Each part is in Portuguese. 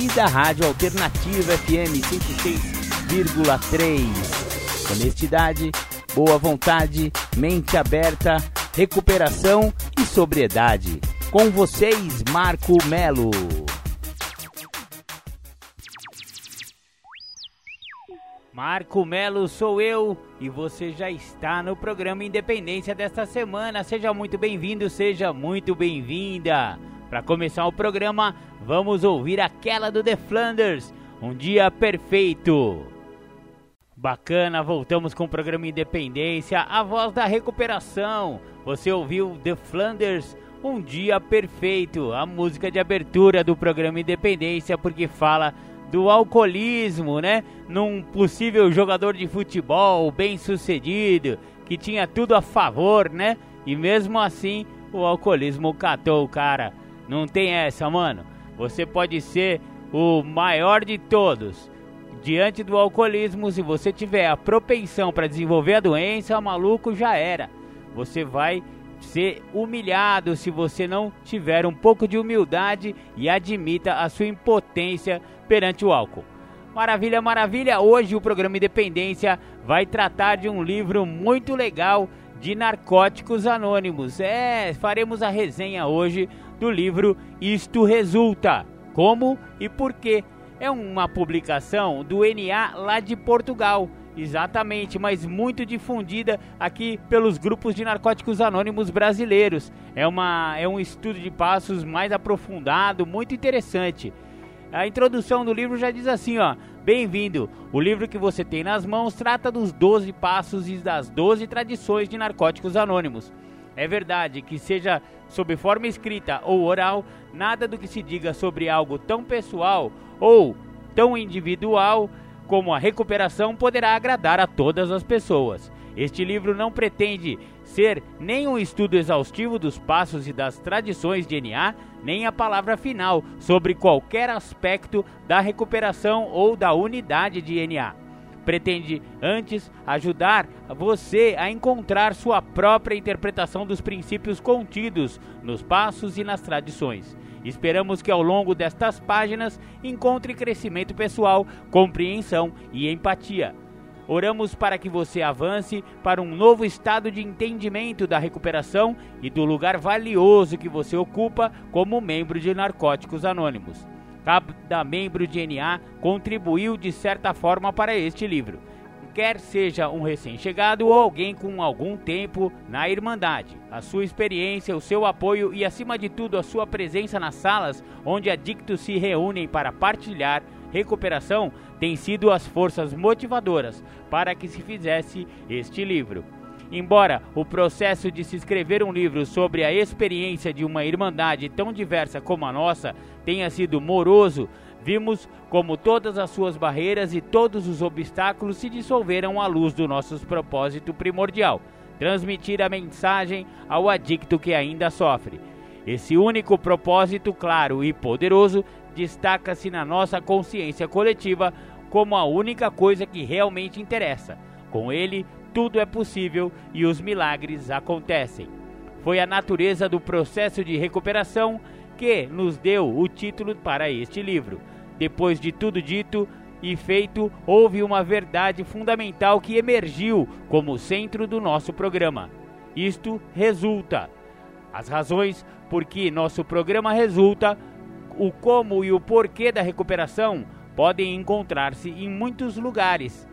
e da Rádio Alternativa FM 106,3. Honestidade, boa vontade, mente aberta, recuperação e sobriedade. Com vocês, Marco Melo. Marco Melo sou eu e você já está no programa Independência desta semana. Seja muito bem-vindo, seja muito bem-vinda. Para começar o programa, vamos ouvir aquela do The Flanders, Um Dia Perfeito. Bacana, voltamos com o programa Independência, a voz da recuperação. Você ouviu The Flanders, Um Dia Perfeito, a música de abertura do programa Independência, porque fala do alcoolismo, né? Num possível jogador de futebol bem-sucedido, que tinha tudo a favor, né? E mesmo assim, o alcoolismo catou o cara. Não tem essa, mano. Você pode ser o maior de todos. Diante do alcoolismo, se você tiver a propensão para desenvolver a doença, maluco já era. Você vai ser humilhado se você não tiver um pouco de humildade e admita a sua impotência perante o álcool. Maravilha, maravilha! Hoje o programa Independência vai tratar de um livro muito legal de narcóticos anônimos. É, faremos a resenha hoje do livro Isto Resulta: Como e Por quê. É uma publicação do NA lá de Portugal Exatamente, mas muito difundida aqui pelos grupos de narcóticos anônimos brasileiros. É, uma, é um estudo de passos mais aprofundado, muito interessante. A introdução do livro já diz assim, ó: Bem-vindo. O livro que você tem nas mãos trata dos 12 passos e das 12 tradições de narcóticos anônimos. É verdade que seja sob forma escrita ou oral, nada do que se diga sobre algo tão pessoal ou tão individual como a recuperação poderá agradar a todas as pessoas. Este livro não pretende ser nem um estudo exaustivo dos passos e das tradições de NA, nem a palavra final sobre qualquer aspecto da recuperação ou da unidade de NA. Pretende, antes, ajudar você a encontrar sua própria interpretação dos princípios contidos nos passos e nas tradições. Esperamos que ao longo destas páginas encontre crescimento pessoal, compreensão e empatia. Oramos para que você avance para um novo estado de entendimento da recuperação e do lugar valioso que você ocupa como membro de Narcóticos Anônimos. Cada membro de NA contribuiu de certa forma para este livro quer seja um recém-chegado ou alguém com algum tempo na Irmandade. A sua experiência, o seu apoio e, acima de tudo, a sua presença nas salas onde adictos se reúnem para partilhar recuperação tem sido as forças motivadoras para que se fizesse este livro. Embora o processo de se escrever um livro sobre a experiência de uma irmandade tão diversa como a nossa tenha sido moroso, Vimos como todas as suas barreiras e todos os obstáculos se dissolveram à luz do nosso propósito primordial: transmitir a mensagem ao adicto que ainda sofre. Esse único propósito claro e poderoso destaca-se na nossa consciência coletiva como a única coisa que realmente interessa. Com ele, tudo é possível e os milagres acontecem. Foi a natureza do processo de recuperação que nos deu o título para este livro. Depois de tudo dito e feito, houve uma verdade fundamental que emergiu como centro do nosso programa. Isto resulta. As razões por que nosso programa resulta, o como e o porquê da recuperação podem encontrar-se em muitos lugares,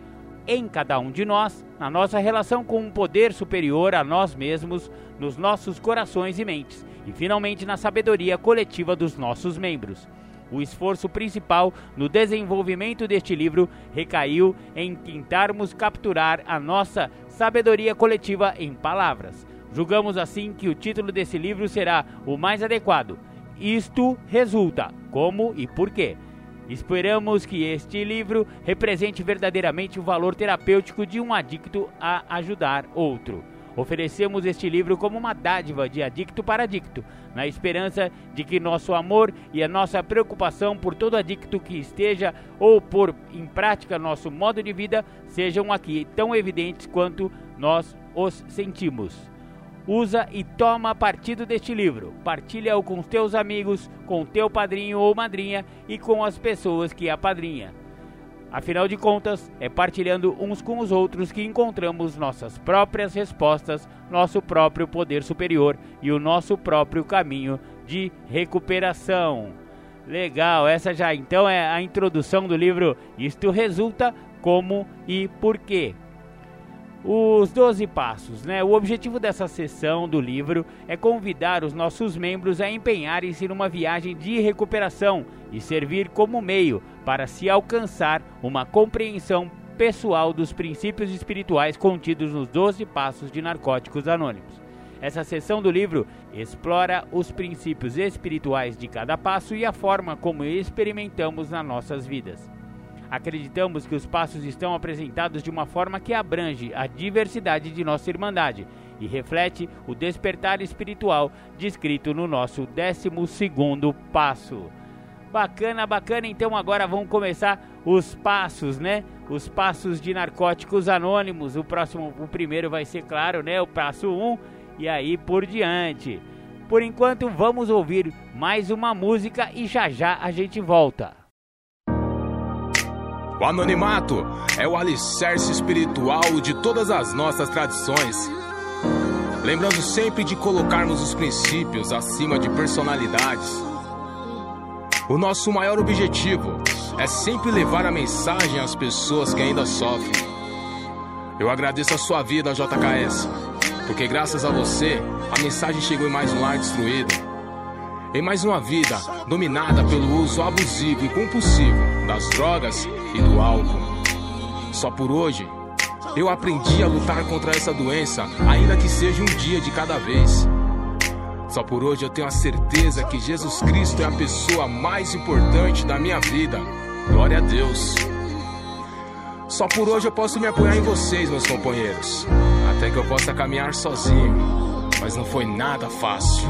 em cada um de nós, na nossa relação com um poder superior a nós mesmos, nos nossos corações e mentes e finalmente na sabedoria coletiva dos nossos membros. O esforço principal no desenvolvimento deste livro recaiu em tentarmos capturar a nossa sabedoria coletiva em palavras. Julgamos assim que o título desse livro será o mais adequado. Isto resulta como e por quê. Esperamos que este livro represente verdadeiramente o valor terapêutico de um adicto a ajudar outro. Oferecemos este livro como uma dádiva de adicto para adicto, na esperança de que nosso amor e a nossa preocupação por todo adicto que esteja ou por em prática nosso modo de vida sejam aqui tão evidentes quanto nós os sentimos. Usa e toma partido deste livro. Partilha-o com teus amigos, com teu padrinho ou madrinha e com as pessoas que apadrinha. Afinal de contas, é partilhando uns com os outros que encontramos nossas próprias respostas, nosso próprio poder superior e o nosso próprio caminho de recuperação. Legal, essa já então é a introdução do livro Isto Resulta Como e Por quê os 12 passos, né? O objetivo dessa sessão do livro é convidar os nossos membros a empenharem-se numa viagem de recuperação e servir como meio para se alcançar uma compreensão pessoal dos princípios espirituais contidos nos 12 passos de Narcóticos Anônimos. Essa sessão do livro explora os princípios espirituais de cada passo e a forma como experimentamos nas nossas vidas. Acreditamos que os passos estão apresentados de uma forma que abrange a diversidade de nossa Irmandade e reflete o despertar espiritual descrito no nosso 12 passo. Bacana, bacana. Então agora vamos começar os passos, né? Os passos de narcóticos anônimos. O próximo, o primeiro vai ser claro, né? O passo 1 e aí por diante. Por enquanto, vamos ouvir mais uma música e já já a gente volta. O anonimato é o alicerce espiritual de todas as nossas tradições. Lembrando sempre de colocarmos os princípios acima de personalidades. O nosso maior objetivo é sempre levar a mensagem às pessoas que ainda sofrem. Eu agradeço a sua vida, JKS, porque graças a você a mensagem chegou em mais um lar destruído em mais uma vida dominada pelo uso abusivo e compulsivo das drogas e do álcool. Só por hoje, eu aprendi a lutar contra essa doença, ainda que seja um dia de cada vez. Só por hoje eu tenho a certeza que Jesus Cristo é a pessoa mais importante da minha vida. Glória a Deus. Só por hoje eu posso me apoiar em vocês, meus companheiros. Até que eu possa caminhar sozinho. Mas não foi nada fácil.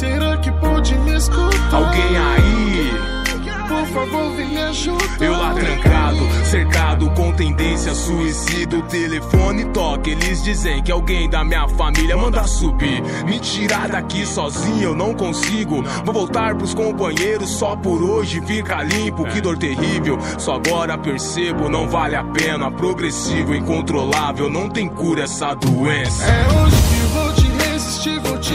Será que pode me escutar? Alguém aí? Por favor, vem me ajudar. Eu lá trancado, cercado com tendência suicida. O telefone toca, eles dizem que alguém da minha família manda subir. Me tirar daqui sozinho eu não consigo. Vou voltar pros companheiros só por hoje fica limpo. Que dor terrível, só agora percebo, não vale a pena. Progressivo, incontrolável, não tem cura essa doença. É hoje que vou te resistir, vou te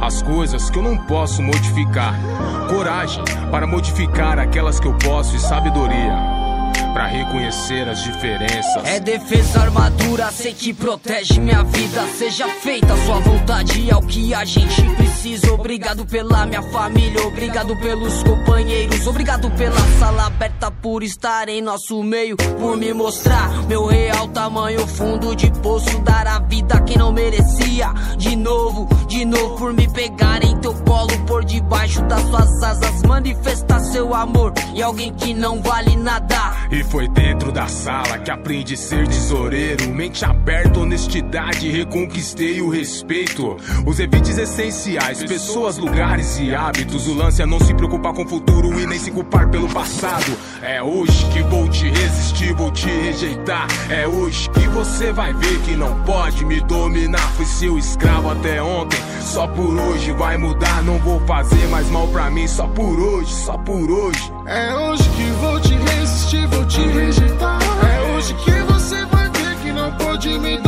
as coisas que eu não posso modificar, coragem para modificar aquelas que eu posso e sabedoria para reconhecer as diferenças. É defesa, armadura, sei que protege minha vida. Seja feita a sua vontade, é o que a gente precisa. Obrigado pela minha família, obrigado pelos companheiros, obrigado pela sala aberta por estar em nosso meio, por me mostrar meu real tamanho, fundo de poço, dar a vida a quem não merecia. De novo, de novo, por me pegar em teu colo, por debaixo das suas asas, manifestar seu amor e alguém que não vale nada. E foi dentro da sala que aprendi a ser tesoureiro. Mente aberta, honestidade, reconquistei o respeito. Os evites essenciais, pessoas, lugares e hábitos. O lance é não se preocupar com o futuro e nem se culpar pelo passado. É hoje que vou te resistir, vou te rejeitar. É hoje que você vai ver que não pode me dominar. Fui seu escravo até ontem, só por hoje vai mudar. Não vou fazer mais mal pra mim, só por hoje, só por hoje. É hoje que vou te resistir, vou te rejeitar. É hoje que você vai ver que não pode me dominar.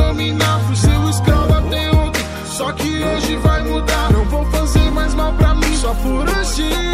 Por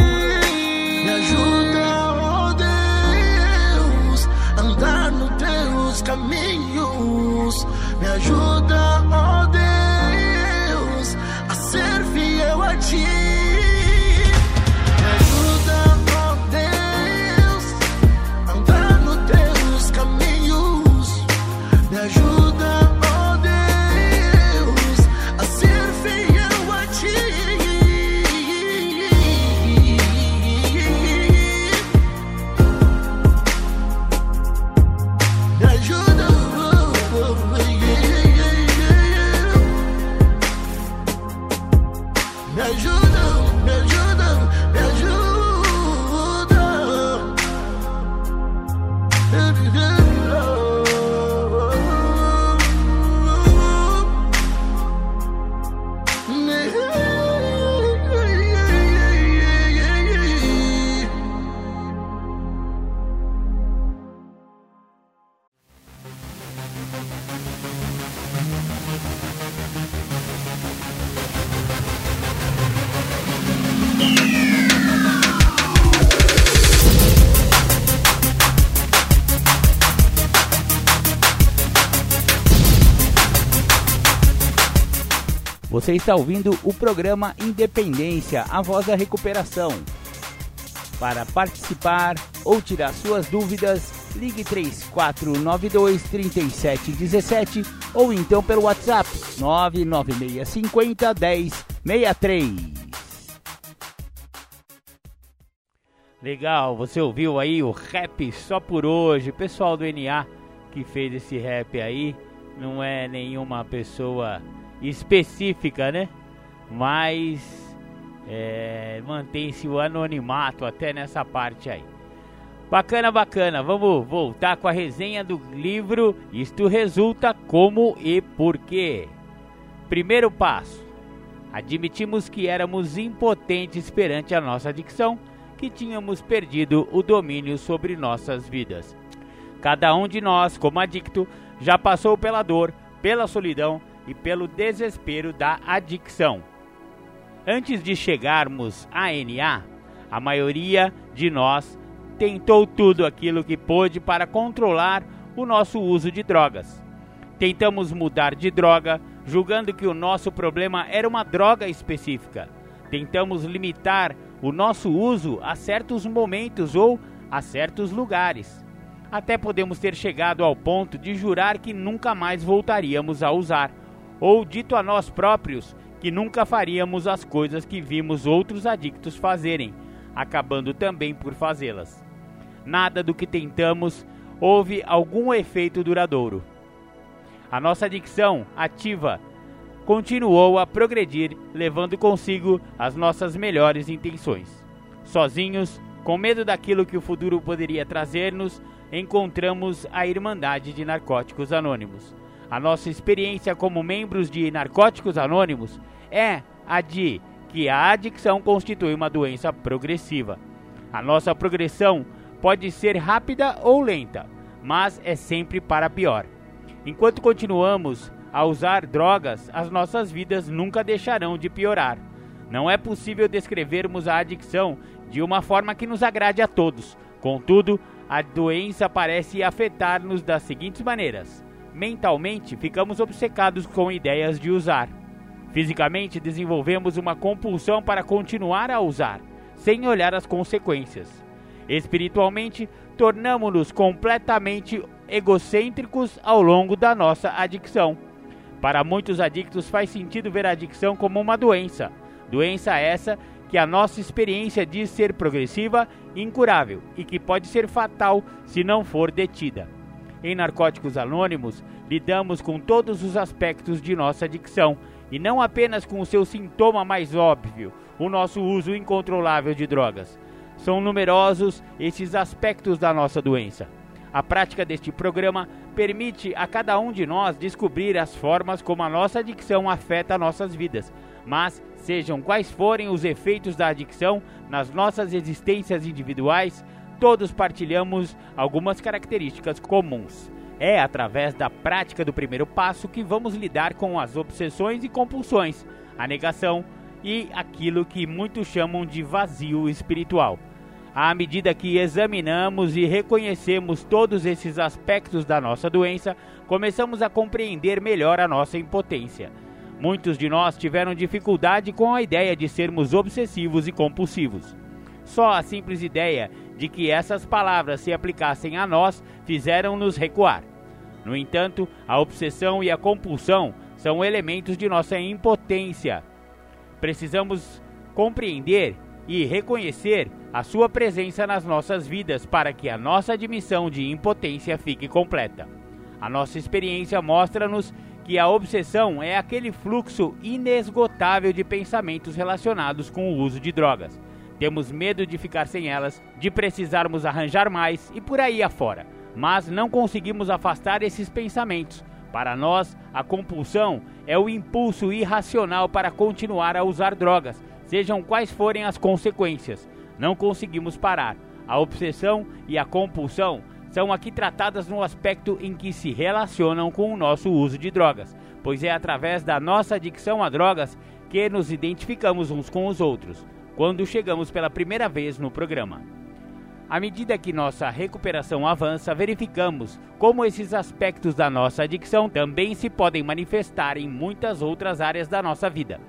Você está ouvindo o programa Independência, a voz da recuperação. Para participar ou tirar suas dúvidas, ligue 3492 3717 ou então pelo WhatsApp 99650 1063. Legal, você ouviu aí o rap só por hoje. Pessoal do NA que fez esse rap aí não é nenhuma pessoa específica, né? Mas é, mantém-se o anonimato até nessa parte aí. Bacana, bacana. Vamos voltar com a resenha do livro Isto Resulta Como e Por quê. Primeiro passo. Admitimos que éramos impotentes perante a nossa adicção, que tínhamos perdido o domínio sobre nossas vidas. Cada um de nós, como adicto, já passou pela dor, pela solidão e pelo desespero da adicção. Antes de chegarmos à NA, a maioria de nós tentou tudo aquilo que pôde para controlar o nosso uso de drogas. Tentamos mudar de droga, julgando que o nosso problema era uma droga específica. Tentamos limitar o nosso uso a certos momentos ou a certos lugares. Até podemos ter chegado ao ponto de jurar que nunca mais voltaríamos a usar, ou dito a nós próprios que nunca faríamos as coisas que vimos outros adictos fazerem, acabando também por fazê-las. Nada do que tentamos houve algum efeito duradouro. A nossa adicção ativa continuou a progredir, levando consigo as nossas melhores intenções. Sozinhos, com medo daquilo que o futuro poderia trazer-nos, encontramos a Irmandade de Narcóticos Anônimos. A nossa experiência como membros de Narcóticos Anônimos é a de que a adicção constitui uma doença progressiva. A nossa progressão pode ser rápida ou lenta, mas é sempre para pior. Enquanto continuamos a usar drogas, as nossas vidas nunca deixarão de piorar. Não é possível descrevermos a adicção de uma forma que nos agrade a todos. Contudo, a doença parece afetar-nos das seguintes maneiras: mentalmente, ficamos obcecados com ideias de usar. Fisicamente, desenvolvemos uma compulsão para continuar a usar, sem olhar as consequências. Espiritualmente, tornamos-nos completamente egocêntricos ao longo da nossa adicção. Para muitos adictos, faz sentido ver a adicção como uma doença. Doença essa que a nossa experiência diz ser progressiva incurável e que pode ser fatal se não for detida. Em Narcóticos Anônimos, lidamos com todos os aspectos de nossa adicção e não apenas com o seu sintoma mais óbvio, o nosso uso incontrolável de drogas. São numerosos esses aspectos da nossa doença. A prática deste programa permite a cada um de nós descobrir as formas como a nossa adicção afeta nossas vidas, mas sejam quais forem os efeitos da adicção nas nossas existências individuais, todos partilhamos algumas características comuns. É através da prática do primeiro passo que vamos lidar com as obsessões e compulsões, a negação e aquilo que muitos chamam de vazio espiritual. À medida que examinamos e reconhecemos todos esses aspectos da nossa doença, começamos a compreender melhor a nossa impotência. Muitos de nós tiveram dificuldade com a ideia de sermos obsessivos e compulsivos. Só a simples ideia de que essas palavras se aplicassem a nós fizeram-nos recuar. No entanto, a obsessão e a compulsão são elementos de nossa impotência. Precisamos compreender e reconhecer a sua presença nas nossas vidas para que a nossa admissão de impotência fique completa. A nossa experiência mostra-nos que a obsessão é aquele fluxo inesgotável de pensamentos relacionados com o uso de drogas. Temos medo de ficar sem elas, de precisarmos arranjar mais e por aí afora, mas não conseguimos afastar esses pensamentos. Para nós, a compulsão é o impulso irracional para continuar a usar drogas, sejam quais forem as consequências. Não conseguimos parar. A obsessão e a compulsão são aqui tratadas no aspecto em que se relacionam com o nosso uso de drogas, pois é através da nossa adicção a drogas que nos identificamos uns com os outros, quando chegamos pela primeira vez no programa. À medida que nossa recuperação avança, verificamos como esses aspectos da nossa adicção também se podem manifestar em muitas outras áreas da nossa vida.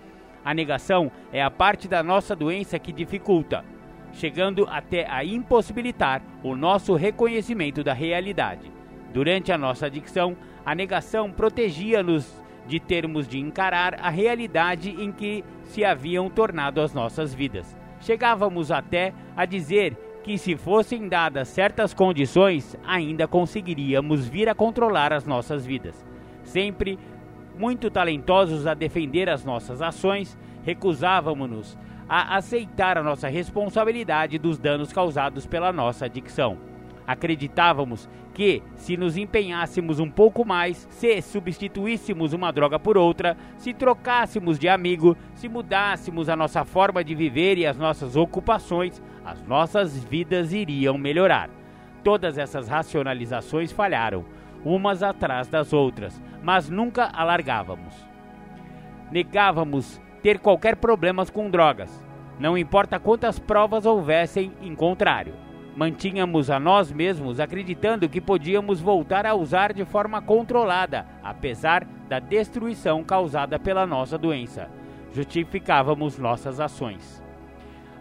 A negação é a parte da nossa doença que dificulta, chegando até a impossibilitar o nosso reconhecimento da realidade. Durante a nossa adicção, a negação protegia-nos de termos de encarar a realidade em que se haviam tornado as nossas vidas. Chegávamos até a dizer que, se fossem dadas certas condições, ainda conseguiríamos vir a controlar as nossas vidas. Sempre muito talentosos a defender as nossas ações, recusávamos-nos a aceitar a nossa responsabilidade dos danos causados pela nossa adicção. Acreditávamos que, se nos empenhássemos um pouco mais, se substituíssemos uma droga por outra, se trocássemos de amigo, se mudássemos a nossa forma de viver e as nossas ocupações, as nossas vidas iriam melhorar. Todas essas racionalizações falharam umas atrás das outras, mas nunca alargávamos. Negávamos ter qualquer problema com drogas, não importa quantas provas houvessem em contrário. Mantínhamos a nós mesmos acreditando que podíamos voltar a usar de forma controlada, apesar da destruição causada pela nossa doença. Justificávamos nossas ações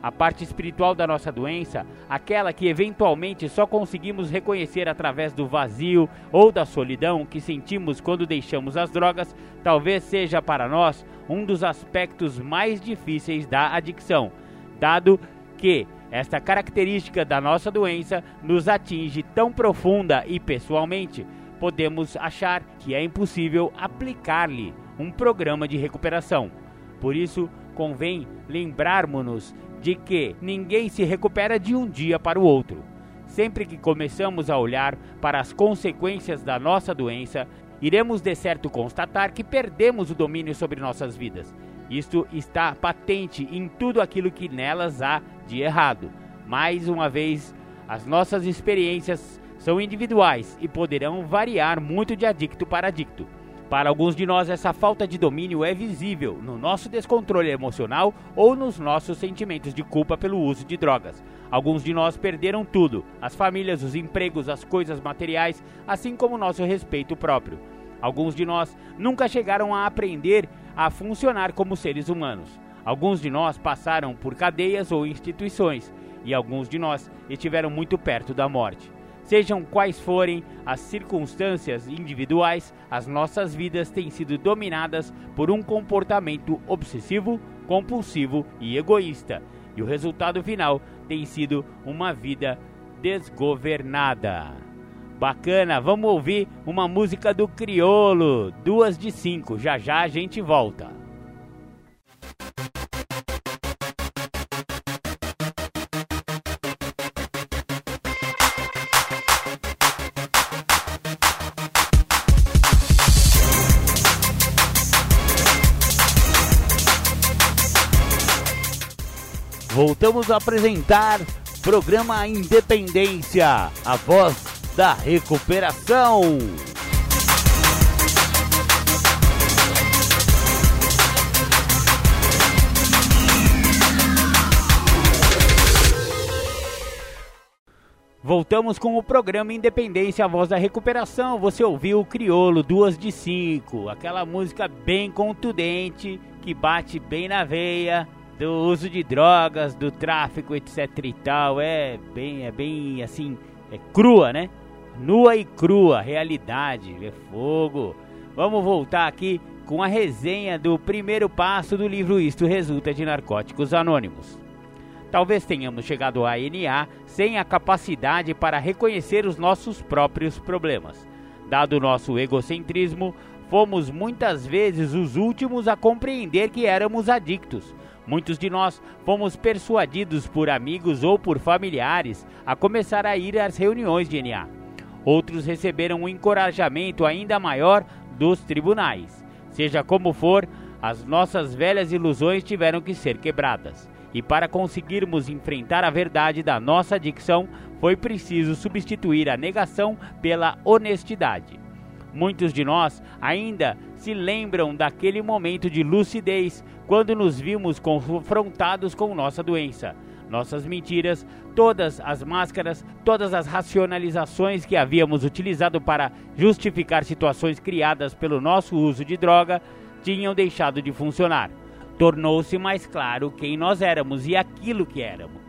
a parte espiritual da nossa doença, aquela que eventualmente só conseguimos reconhecer através do vazio ou da solidão que sentimos quando deixamos as drogas, talvez seja para nós um dos aspectos mais difíceis da adicção, dado que esta característica da nossa doença nos atinge tão profunda e pessoalmente, podemos achar que é impossível aplicar-lhe um programa de recuperação. Por isso, convém lembrarmos-nos de que ninguém se recupera de um dia para o outro. Sempre que começamos a olhar para as consequências da nossa doença, iremos de certo constatar que perdemos o domínio sobre nossas vidas. Isto está patente em tudo aquilo que nelas há de errado. Mais uma vez, as nossas experiências são individuais e poderão variar muito de adicto para adicto. Para alguns de nós, essa falta de domínio é visível no nosso descontrole emocional ou nos nossos sentimentos de culpa pelo uso de drogas. Alguns de nós perderam tudo: as famílias, os empregos, as coisas materiais, assim como nosso respeito próprio. Alguns de nós nunca chegaram a aprender a funcionar como seres humanos. Alguns de nós passaram por cadeias ou instituições, e alguns de nós estiveram muito perto da morte. Sejam quais forem as circunstâncias individuais, as nossas vidas têm sido dominadas por um comportamento obsessivo, compulsivo e egoísta, e o resultado final tem sido uma vida desgovernada. Bacana, vamos ouvir uma música do Criolo, duas de cinco. Já já a gente volta. Voltamos a apresentar programa Independência, a voz da recuperação. Voltamos com o programa Independência, a voz da recuperação. Você ouviu o Criolo, duas de cinco, aquela música bem contundente que bate bem na veia do uso de drogas, do tráfico, etc e tal. É bem, é bem assim, é crua, né? Nua e crua, realidade, é fogo. Vamos voltar aqui com a resenha do primeiro passo do livro Isto Resulta de Narcóticos Anônimos. Talvez tenhamos chegado à NA sem a capacidade para reconhecer os nossos próprios problemas. Dado nosso egocentrismo, fomos muitas vezes os últimos a compreender que éramos adictos Muitos de nós fomos persuadidos por amigos ou por familiares a começar a ir às reuniões de NA. Outros receberam um encorajamento ainda maior dos tribunais. Seja como for, as nossas velhas ilusões tiveram que ser quebradas. E para conseguirmos enfrentar a verdade da nossa adicção, foi preciso substituir a negação pela honestidade. Muitos de nós ainda se lembram daquele momento de lucidez quando nos vimos confrontados com nossa doença, nossas mentiras, todas as máscaras, todas as racionalizações que havíamos utilizado para justificar situações criadas pelo nosso uso de droga tinham deixado de funcionar. Tornou-se mais claro quem nós éramos e aquilo que éramos.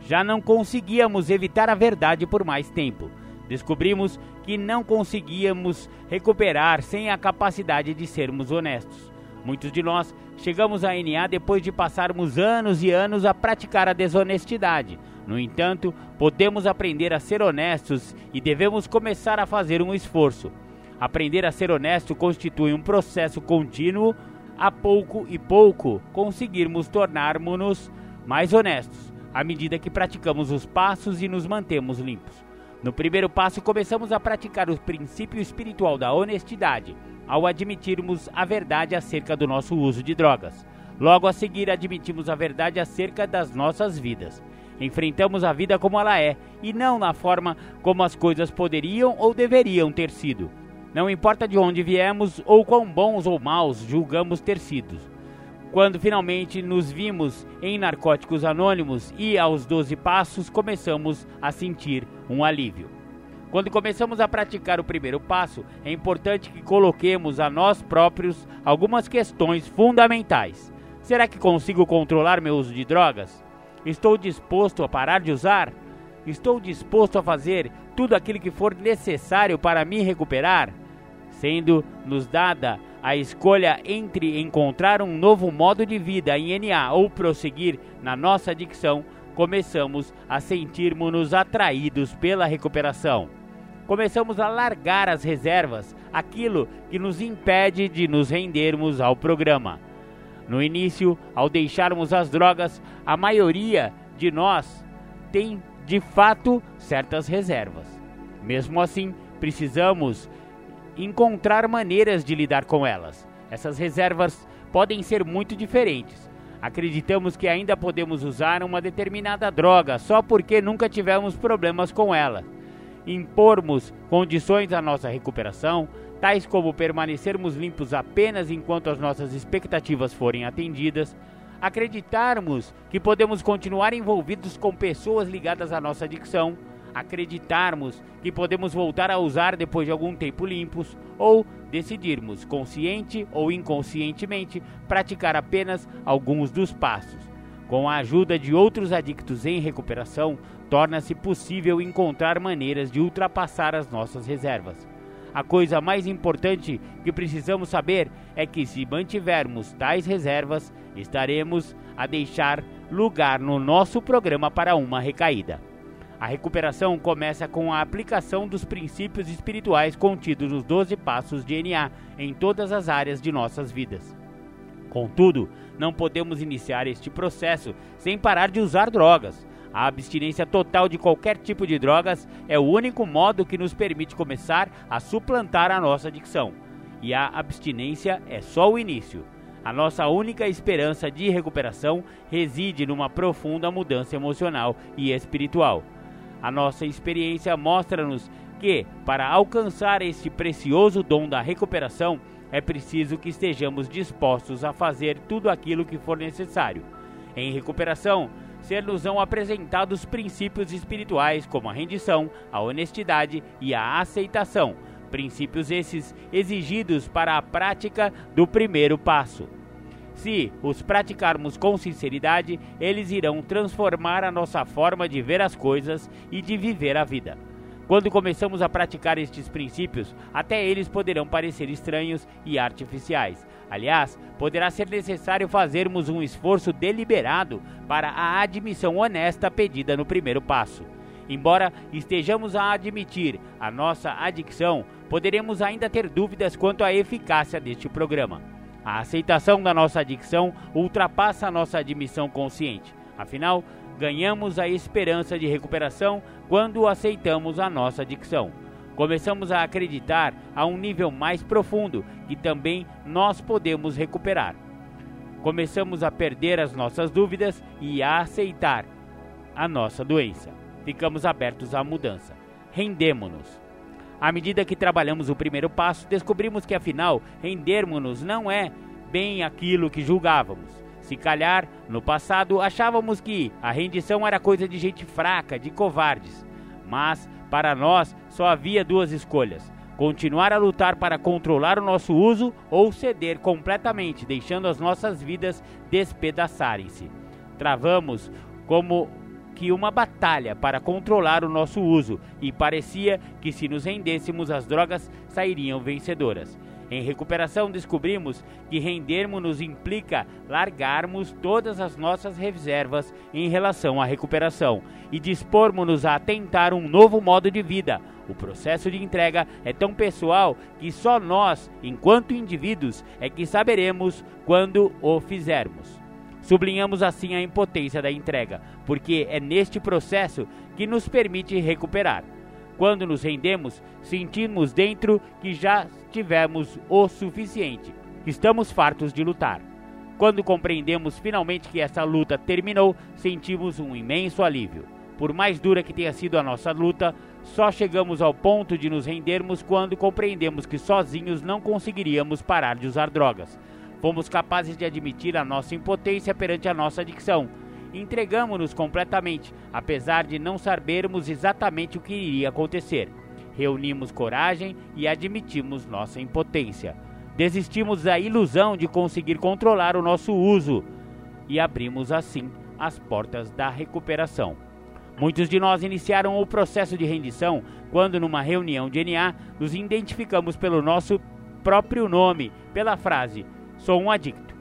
Já não conseguíamos evitar a verdade por mais tempo. Descobrimos que não conseguíamos recuperar sem a capacidade de sermos honestos. Muitos de nós chegamos à NA depois de passarmos anos e anos a praticar a desonestidade. No entanto, podemos aprender a ser honestos e devemos começar a fazer um esforço. Aprender a ser honesto constitui um processo contínuo, a pouco e pouco conseguirmos tornarmos-nos mais honestos, à medida que praticamos os passos e nos mantemos limpos. No primeiro passo, começamos a praticar o princípio espiritual da honestidade ao admitirmos a verdade acerca do nosso uso de drogas. Logo a seguir, admitimos a verdade acerca das nossas vidas. Enfrentamos a vida como ela é e não na forma como as coisas poderiam ou deveriam ter sido. Não importa de onde viemos ou quão bons ou maus julgamos ter sido. Quando finalmente nos vimos em Narcóticos Anônimos e aos 12 passos, começamos a sentir um alívio. Quando começamos a praticar o primeiro passo, é importante que coloquemos a nós próprios algumas questões fundamentais. Será que consigo controlar meu uso de drogas? Estou disposto a parar de usar? Estou disposto a fazer tudo aquilo que for necessário para me recuperar? Sendo nos dada a escolha entre encontrar um novo modo de vida em NA ou prosseguir na nossa adicção, começamos a sentirmos-nos atraídos pela recuperação começamos a largar as reservas, aquilo que nos impede de nos rendermos ao programa. No início, ao deixarmos as drogas, a maioria de nós tem de fato certas reservas. Mesmo assim, precisamos encontrar maneiras de lidar com elas. Essas reservas podem ser muito diferentes. Acreditamos que ainda podemos usar uma determinada droga só porque nunca tivemos problemas com ela impormos condições à nossa recuperação, tais como permanecermos limpos apenas enquanto as nossas expectativas forem atendidas, acreditarmos que podemos continuar envolvidos com pessoas ligadas à nossa adicção, acreditarmos que podemos voltar a usar depois de algum tempo limpos, ou decidirmos, consciente ou inconscientemente, praticar apenas alguns dos passos. Com a ajuda de outros adictos em recuperação, torna-se possível encontrar maneiras de ultrapassar as nossas reservas. A coisa mais importante que precisamos saber é que, se mantivermos tais reservas, estaremos a deixar lugar no nosso programa para uma recaída. A recuperação começa com a aplicação dos princípios espirituais contidos nos 12 passos de NA em todas as áreas de nossas vidas. Contudo, não podemos iniciar este processo sem parar de usar drogas. A abstinência total de qualquer tipo de drogas é o único modo que nos permite começar a suplantar a nossa adicção. E a abstinência é só o início. A nossa única esperança de recuperação reside numa profunda mudança emocional e espiritual. A nossa experiência mostra-nos que, para alcançar este precioso dom da recuperação, é preciso que estejamos dispostos a fazer tudo aquilo que for necessário. Em recuperação, ser-nos-ão apresentados princípios espirituais como a rendição, a honestidade e a aceitação, princípios esses exigidos para a prática do primeiro passo. Se os praticarmos com sinceridade, eles irão transformar a nossa forma de ver as coisas e de viver a vida. Quando começamos a praticar estes princípios, até eles poderão parecer estranhos e artificiais. Aliás, poderá ser necessário fazermos um esforço deliberado para a admissão honesta pedida no primeiro passo. Embora estejamos a admitir a nossa adicção, poderemos ainda ter dúvidas quanto à eficácia deste programa. A aceitação da nossa adicção ultrapassa a nossa admissão consciente. Afinal, ganhamos a esperança de recuperação quando aceitamos a nossa adicção. Começamos a acreditar a um nível mais profundo que também nós podemos recuperar. Começamos a perder as nossas dúvidas e a aceitar a nossa doença. Ficamos abertos à mudança. Rendemos-nos. À medida que trabalhamos o primeiro passo, descobrimos que afinal rendermos-nos não é bem aquilo que julgávamos. Se calhar, no passado achávamos que a rendição era coisa de gente fraca, de covardes. Mas, para nós, só havia duas escolhas: continuar a lutar para controlar o nosso uso ou ceder completamente, deixando as nossas vidas despedaçarem-se. Travamos como que uma batalha para controlar o nosso uso e parecia que se nos rendêssemos as drogas sairiam vencedoras. Em recuperação, descobrimos que rendermos-nos implica largarmos todas as nossas reservas em relação à recuperação e dispormos-nos a tentar um novo modo de vida. O processo de entrega é tão pessoal que só nós, enquanto indivíduos, é que saberemos quando o fizermos. Sublinhamos assim a impotência da entrega, porque é neste processo que nos permite recuperar. Quando nos rendemos, sentimos dentro que já tivemos o suficiente, estamos fartos de lutar. Quando compreendemos finalmente que essa luta terminou, sentimos um imenso alívio. Por mais dura que tenha sido a nossa luta, só chegamos ao ponto de nos rendermos quando compreendemos que sozinhos não conseguiríamos parar de usar drogas. Fomos capazes de admitir a nossa impotência perante a nossa adicção entregamos-nos completamente, apesar de não sabermos exatamente o que iria acontecer. Reunimos coragem e admitimos nossa impotência. Desistimos da ilusão de conseguir controlar o nosso uso e abrimos assim as portas da recuperação. Muitos de nós iniciaram o processo de rendição quando, numa reunião de NA, nos identificamos pelo nosso próprio nome, pela frase: Sou um adicto.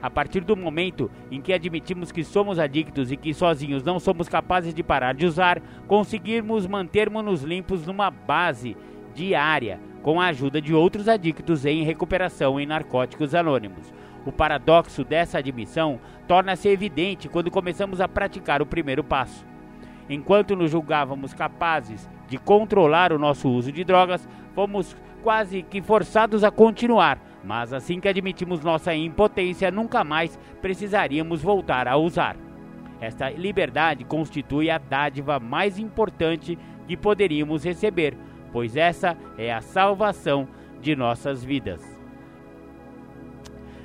A partir do momento em que admitimos que somos adictos e que sozinhos não somos capazes de parar de usar, conseguirmos mantermos-nos limpos numa base diária, com a ajuda de outros adictos em recuperação em narcóticos anônimos. O paradoxo dessa admissão torna-se evidente quando começamos a praticar o primeiro passo. Enquanto nos julgávamos capazes de controlar o nosso uso de drogas, fomos quase que forçados a continuar mas assim que admitimos nossa impotência, nunca mais precisaríamos voltar a usar. Esta liberdade constitui a dádiva mais importante que poderíamos receber, pois essa é a salvação de nossas vidas.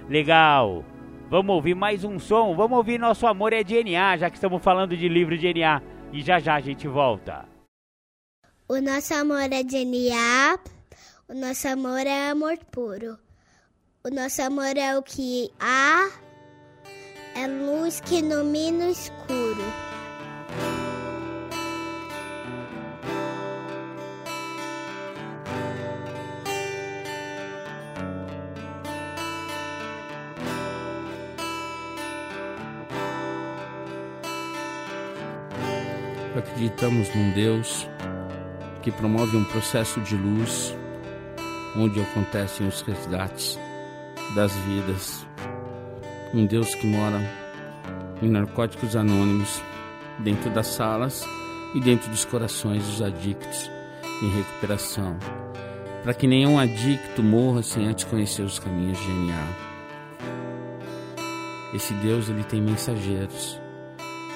Legal! Vamos ouvir mais um som? Vamos ouvir Nosso Amor é DNA, já que estamos falando de livro de DNA. E já já a gente volta. O nosso amor é DNA, o nosso amor é amor puro. O nosso amor é o que há, é luz que ilumina o escuro. Acreditamos num Deus que promove um processo de luz onde acontecem os resgates das vidas. Um Deus que mora em narcóticos anônimos, dentro das salas e dentro dos corações dos adictos em recuperação, para que nenhum adicto morra sem antes conhecer os caminhos de NA. Esse Deus ele tem mensageiros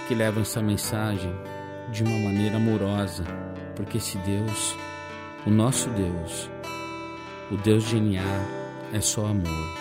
que levam essa mensagem de uma maneira amorosa, porque esse Deus, o nosso Deus, o Deus de NA, é só amor.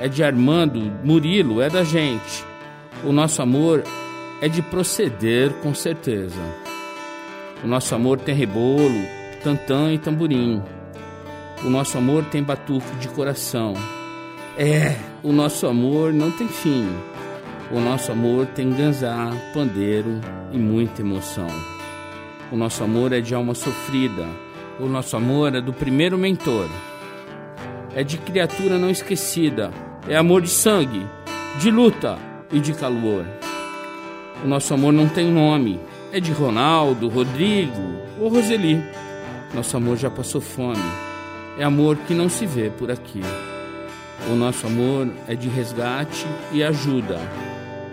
É de Armando, Murilo, é da gente. O nosso amor é de proceder com certeza. O nosso amor tem rebolo, tantã e tamborim. O nosso amor tem batuque de coração. É, o nosso amor não tem fim. O nosso amor tem ganzá, pandeiro e muita emoção. O nosso amor é de alma sofrida. O nosso amor é do primeiro mentor. É de criatura não esquecida. É amor de sangue, de luta e de calor. O nosso amor não tem nome. É de Ronaldo, Rodrigo ou Roseli. Nosso amor já passou fome. É amor que não se vê por aqui. O nosso amor é de resgate e ajuda.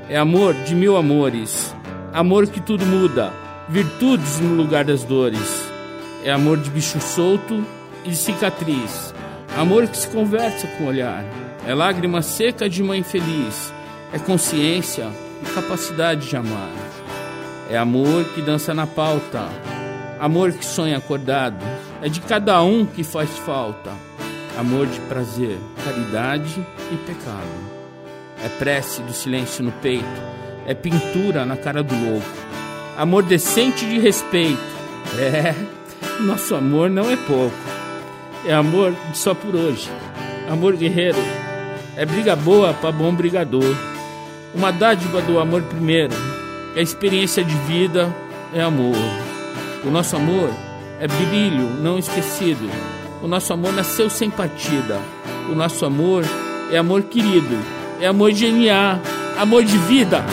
É amor de mil amores. Amor que tudo muda. Virtudes no lugar das dores. É amor de bicho solto e cicatriz. Amor que se conversa com o olhar. É lágrima seca de mãe feliz. É consciência e capacidade de amar. É amor que dança na pauta. Amor que sonha acordado. É de cada um que faz falta. Amor de prazer, caridade e pecado. É prece do silêncio no peito. É pintura na cara do louco. Amor decente de respeito. É, nosso amor não é pouco. É amor só por hoje. Amor guerreiro. É briga boa para bom brigador. Uma dádiva do amor primeiro. É experiência de vida, é amor. O nosso amor é brilho não esquecido. O nosso amor nasceu sem partida. O nosso amor é amor querido. É amor de NA, amor de vida.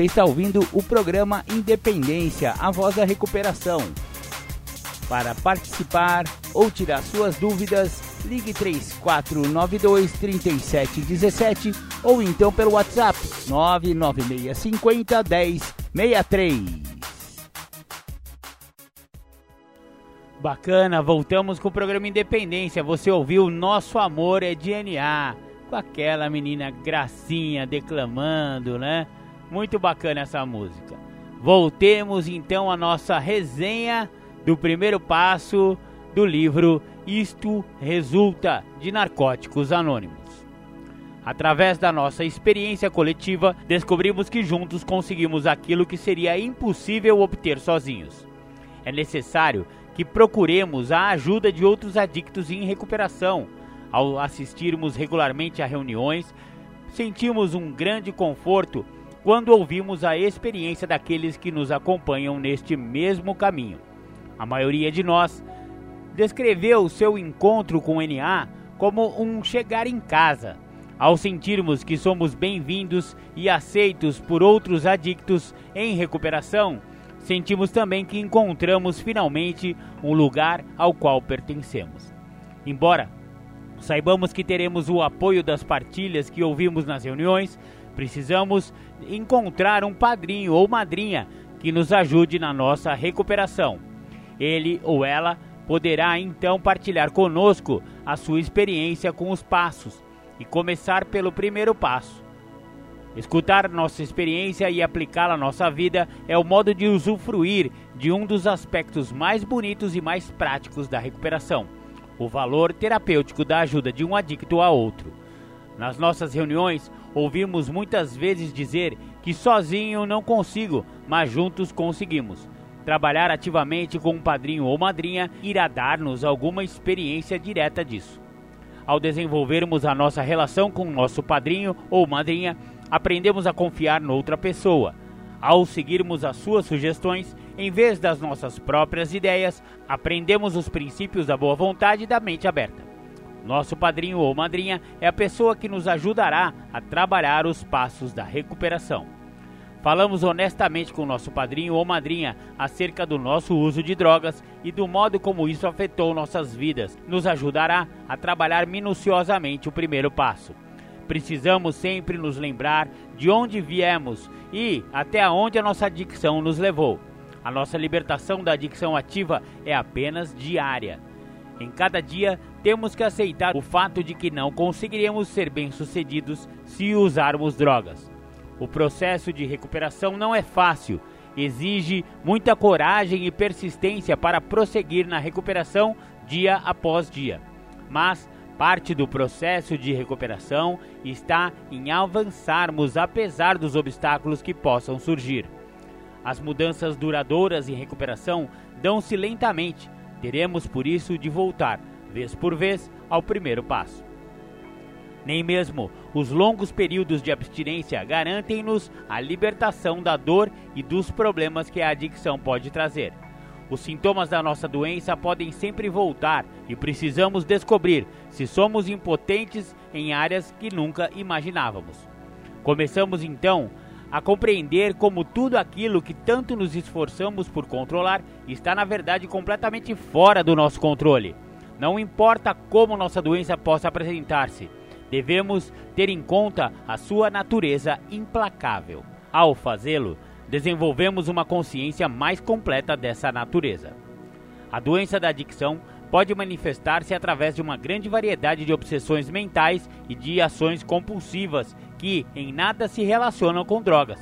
Você está ouvindo o programa Independência, a voz da recuperação. Para participar ou tirar suas dúvidas, ligue 3492 3717 ou então pelo WhatsApp 99650 1063. Bacana, voltamos com o programa Independência. Você ouviu Nosso Amor é DNA, com aquela menina gracinha declamando, né? Muito bacana essa música. Voltemos então à nossa resenha do primeiro passo do livro Isto Resulta de Narcóticos Anônimos. Através da nossa experiência coletiva, descobrimos que juntos conseguimos aquilo que seria impossível obter sozinhos. É necessário que procuremos a ajuda de outros adictos em recuperação. Ao assistirmos regularmente a reuniões, sentimos um grande conforto quando ouvimos a experiência daqueles que nos acompanham neste mesmo caminho. A maioria de nós descreveu seu encontro com o NA como um chegar em casa. Ao sentirmos que somos bem-vindos e aceitos por outros adictos em recuperação, sentimos também que encontramos finalmente um lugar ao qual pertencemos. Embora saibamos que teremos o apoio das partilhas que ouvimos nas reuniões, precisamos encontrar um padrinho ou madrinha que nos ajude na nossa recuperação. Ele ou ela poderá então partilhar conosco a sua experiência com os passos e começar pelo primeiro passo. Escutar nossa experiência e aplicá-la à nossa vida é o modo de usufruir de um dos aspectos mais bonitos e mais práticos da recuperação: o valor terapêutico da ajuda de um adicto a outro. Nas nossas reuniões, ouvimos muitas vezes dizer que sozinho não consigo, mas juntos conseguimos. Trabalhar ativamente com um padrinho ou madrinha irá dar-nos alguma experiência direta disso. Ao desenvolvermos a nossa relação com nosso padrinho ou madrinha, aprendemos a confiar noutra pessoa. Ao seguirmos as suas sugestões, em vez das nossas próprias ideias, aprendemos os princípios da boa vontade e da mente aberta. Nosso padrinho ou madrinha é a pessoa que nos ajudará a trabalhar os passos da recuperação. Falamos honestamente com nosso padrinho ou madrinha acerca do nosso uso de drogas e do modo como isso afetou nossas vidas. Nos ajudará a trabalhar minuciosamente o primeiro passo. Precisamos sempre nos lembrar de onde viemos e até onde a nossa adicção nos levou. A nossa libertação da adicção ativa é apenas diária. Em cada dia, temos que aceitar o fato de que não conseguiremos ser bem-sucedidos se usarmos drogas. O processo de recuperação não é fácil, exige muita coragem e persistência para prosseguir na recuperação dia após dia. Mas parte do processo de recuperação está em avançarmos apesar dos obstáculos que possam surgir. As mudanças duradouras em recuperação dão-se lentamente, teremos por isso de voltar, vez por vez, ao primeiro passo. Nem mesmo os longos períodos de abstinência garantem-nos a libertação da dor e dos problemas que a adicção pode trazer. Os sintomas da nossa doença podem sempre voltar e precisamos descobrir se somos impotentes em áreas que nunca imaginávamos. Começamos então a compreender como tudo aquilo que tanto nos esforçamos por controlar está na verdade completamente fora do nosso controle. Não importa como nossa doença possa apresentar-se, devemos ter em conta a sua natureza implacável. Ao fazê-lo, desenvolvemos uma consciência mais completa dessa natureza. A doença da adicção pode manifestar-se através de uma grande variedade de obsessões mentais e de ações compulsivas que em nada se relacionam com drogas.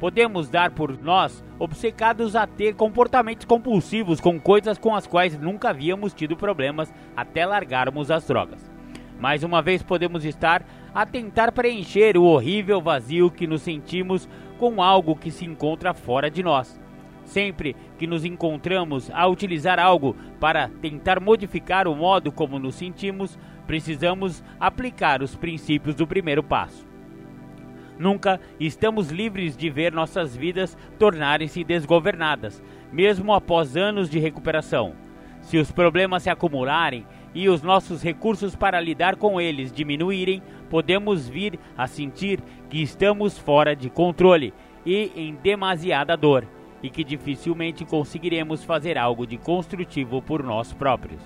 Podemos dar por nós obcecados a ter comportamentos compulsivos com coisas com as quais nunca havíamos tido problemas até largarmos as drogas. Mais uma vez podemos estar a tentar preencher o horrível vazio que nos sentimos com algo que se encontra fora de nós. Sempre que nos encontramos a utilizar algo para tentar modificar o modo como nos sentimos, precisamos aplicar os princípios do primeiro passo. Nunca estamos livres de ver nossas vidas tornarem-se desgovernadas, mesmo após anos de recuperação. Se os problemas se acumularem, e os nossos recursos para lidar com eles diminuírem, podemos vir a sentir que estamos fora de controle e em demasiada dor, e que dificilmente conseguiremos fazer algo de construtivo por nós próprios.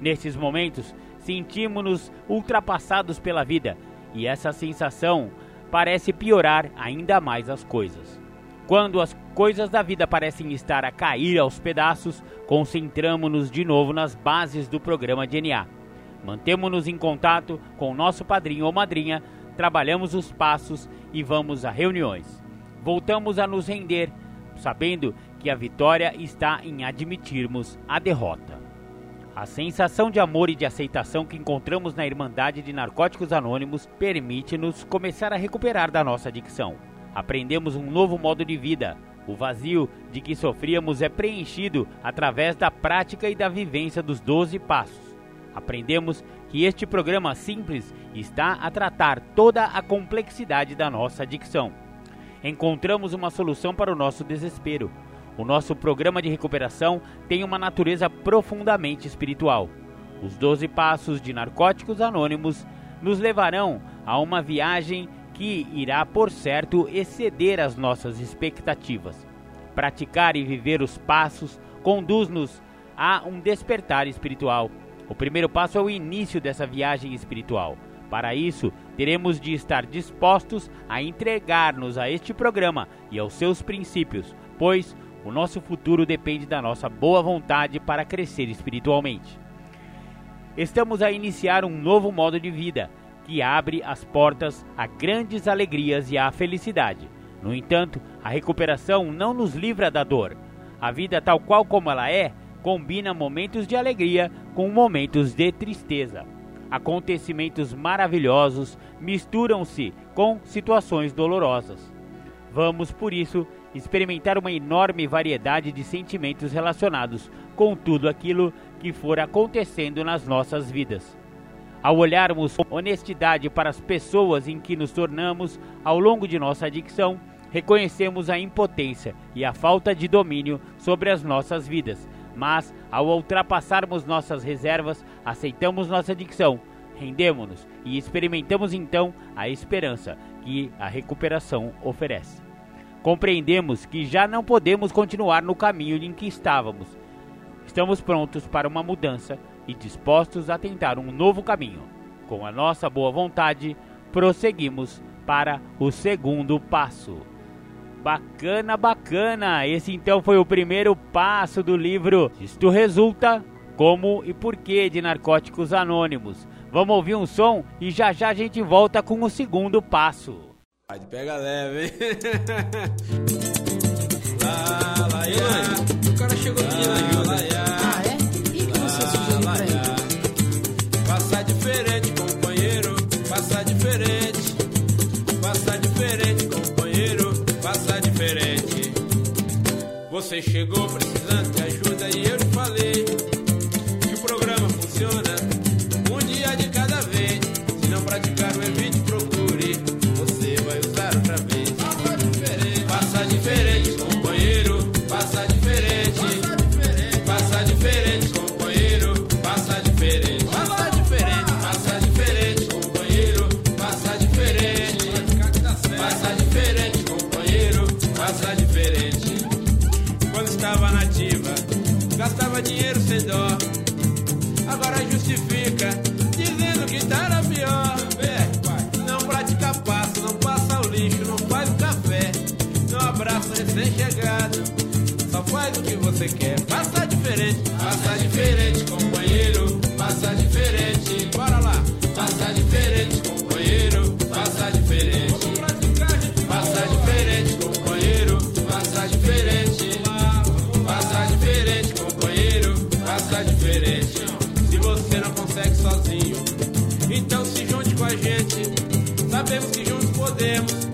Nesses momentos, sentimos-nos ultrapassados pela vida, e essa sensação parece piorar ainda mais as coisas. Quando as coisas da vida parecem estar a cair aos pedaços, concentramos-nos de novo nas bases do programa DNA. Mantemos-nos em contato com nosso padrinho ou madrinha, trabalhamos os passos e vamos a reuniões. Voltamos a nos render, sabendo que a vitória está em admitirmos a derrota. A sensação de amor e de aceitação que encontramos na Irmandade de Narcóticos Anônimos permite-nos começar a recuperar da nossa adicção. Aprendemos um novo modo de vida. O vazio de que sofríamos é preenchido através da prática e da vivência dos 12 passos. Aprendemos que este programa simples está a tratar toda a complexidade da nossa adicção. Encontramos uma solução para o nosso desespero o nosso programa de recuperação tem uma natureza profundamente espiritual. Os 12 passos de Narcóticos Anônimos nos levarão a uma viagem que irá, por certo, exceder as nossas expectativas. Praticar e viver os passos conduz-nos a um despertar espiritual. O primeiro passo é o início dessa viagem espiritual. Para isso, teremos de estar dispostos a entregar-nos a este programa e aos seus princípios, pois o nosso futuro depende da nossa boa vontade para crescer espiritualmente. Estamos a iniciar um novo modo de vida que abre as portas a grandes alegrias e à felicidade. No entanto, a recuperação não nos livra da dor. A vida, tal qual como ela é, combina momentos de alegria com momentos de tristeza. Acontecimentos maravilhosos misturam-se com situações dolorosas. Vamos, por isso, experimentar uma enorme variedade de sentimentos relacionados com tudo aquilo que for acontecendo nas nossas vidas. Ao olharmos com honestidade para as pessoas em que nos tornamos ao longo de nossa adicção, reconhecemos a impotência e a falta de domínio sobre as nossas vidas, mas ao ultrapassarmos nossas reservas, aceitamos nossa adicção, rendemos-nos e experimentamos então a esperança que a recuperação oferece. Compreendemos que já não podemos continuar no caminho em que estávamos. Estamos prontos para uma mudança e dispostos a tentar um novo caminho. Com a nossa boa vontade, prosseguimos para o segundo passo. Bacana, bacana! Esse então foi o primeiro passo do livro Isto Resulta Como e Porquê de Narcóticos Anônimos. Vamos ouvir um som e já já a gente volta com o segundo passo. Pega leve, hein? lá, lá, ya. O cara chegou pedindo ajuda. Lá. Ah, é? E que você sugeriu pra ele? Passa diferente, companheiro. Passa diferente. Passa diferente, companheiro. Passa diferente. Você chegou precisando de ajuda podemos.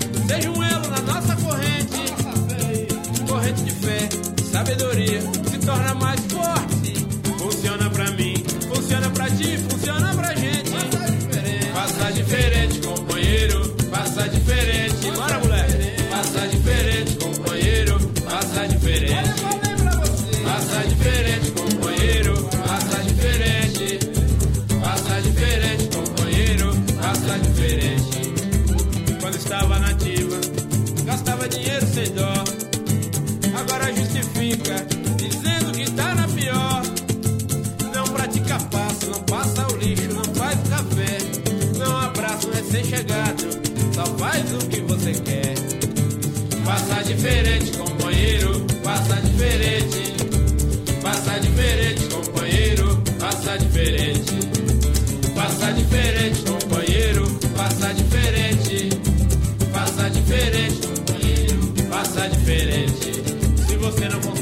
Diferente, companheiro, passa diferente. Passa diferente, companheiro, passa diferente. Passa diferente, companheiro, passa diferente. Passa diferente, companheiro, passa diferente. Se você não consegue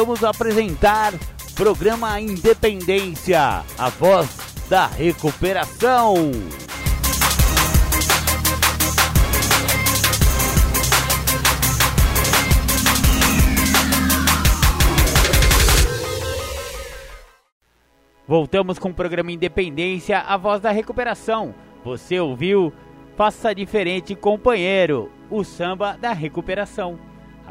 Voltamos a apresentar programa Independência, a voz da recuperação. Voltamos com o programa Independência, a voz da recuperação. Você ouviu? Faça diferente, companheiro, o samba da recuperação.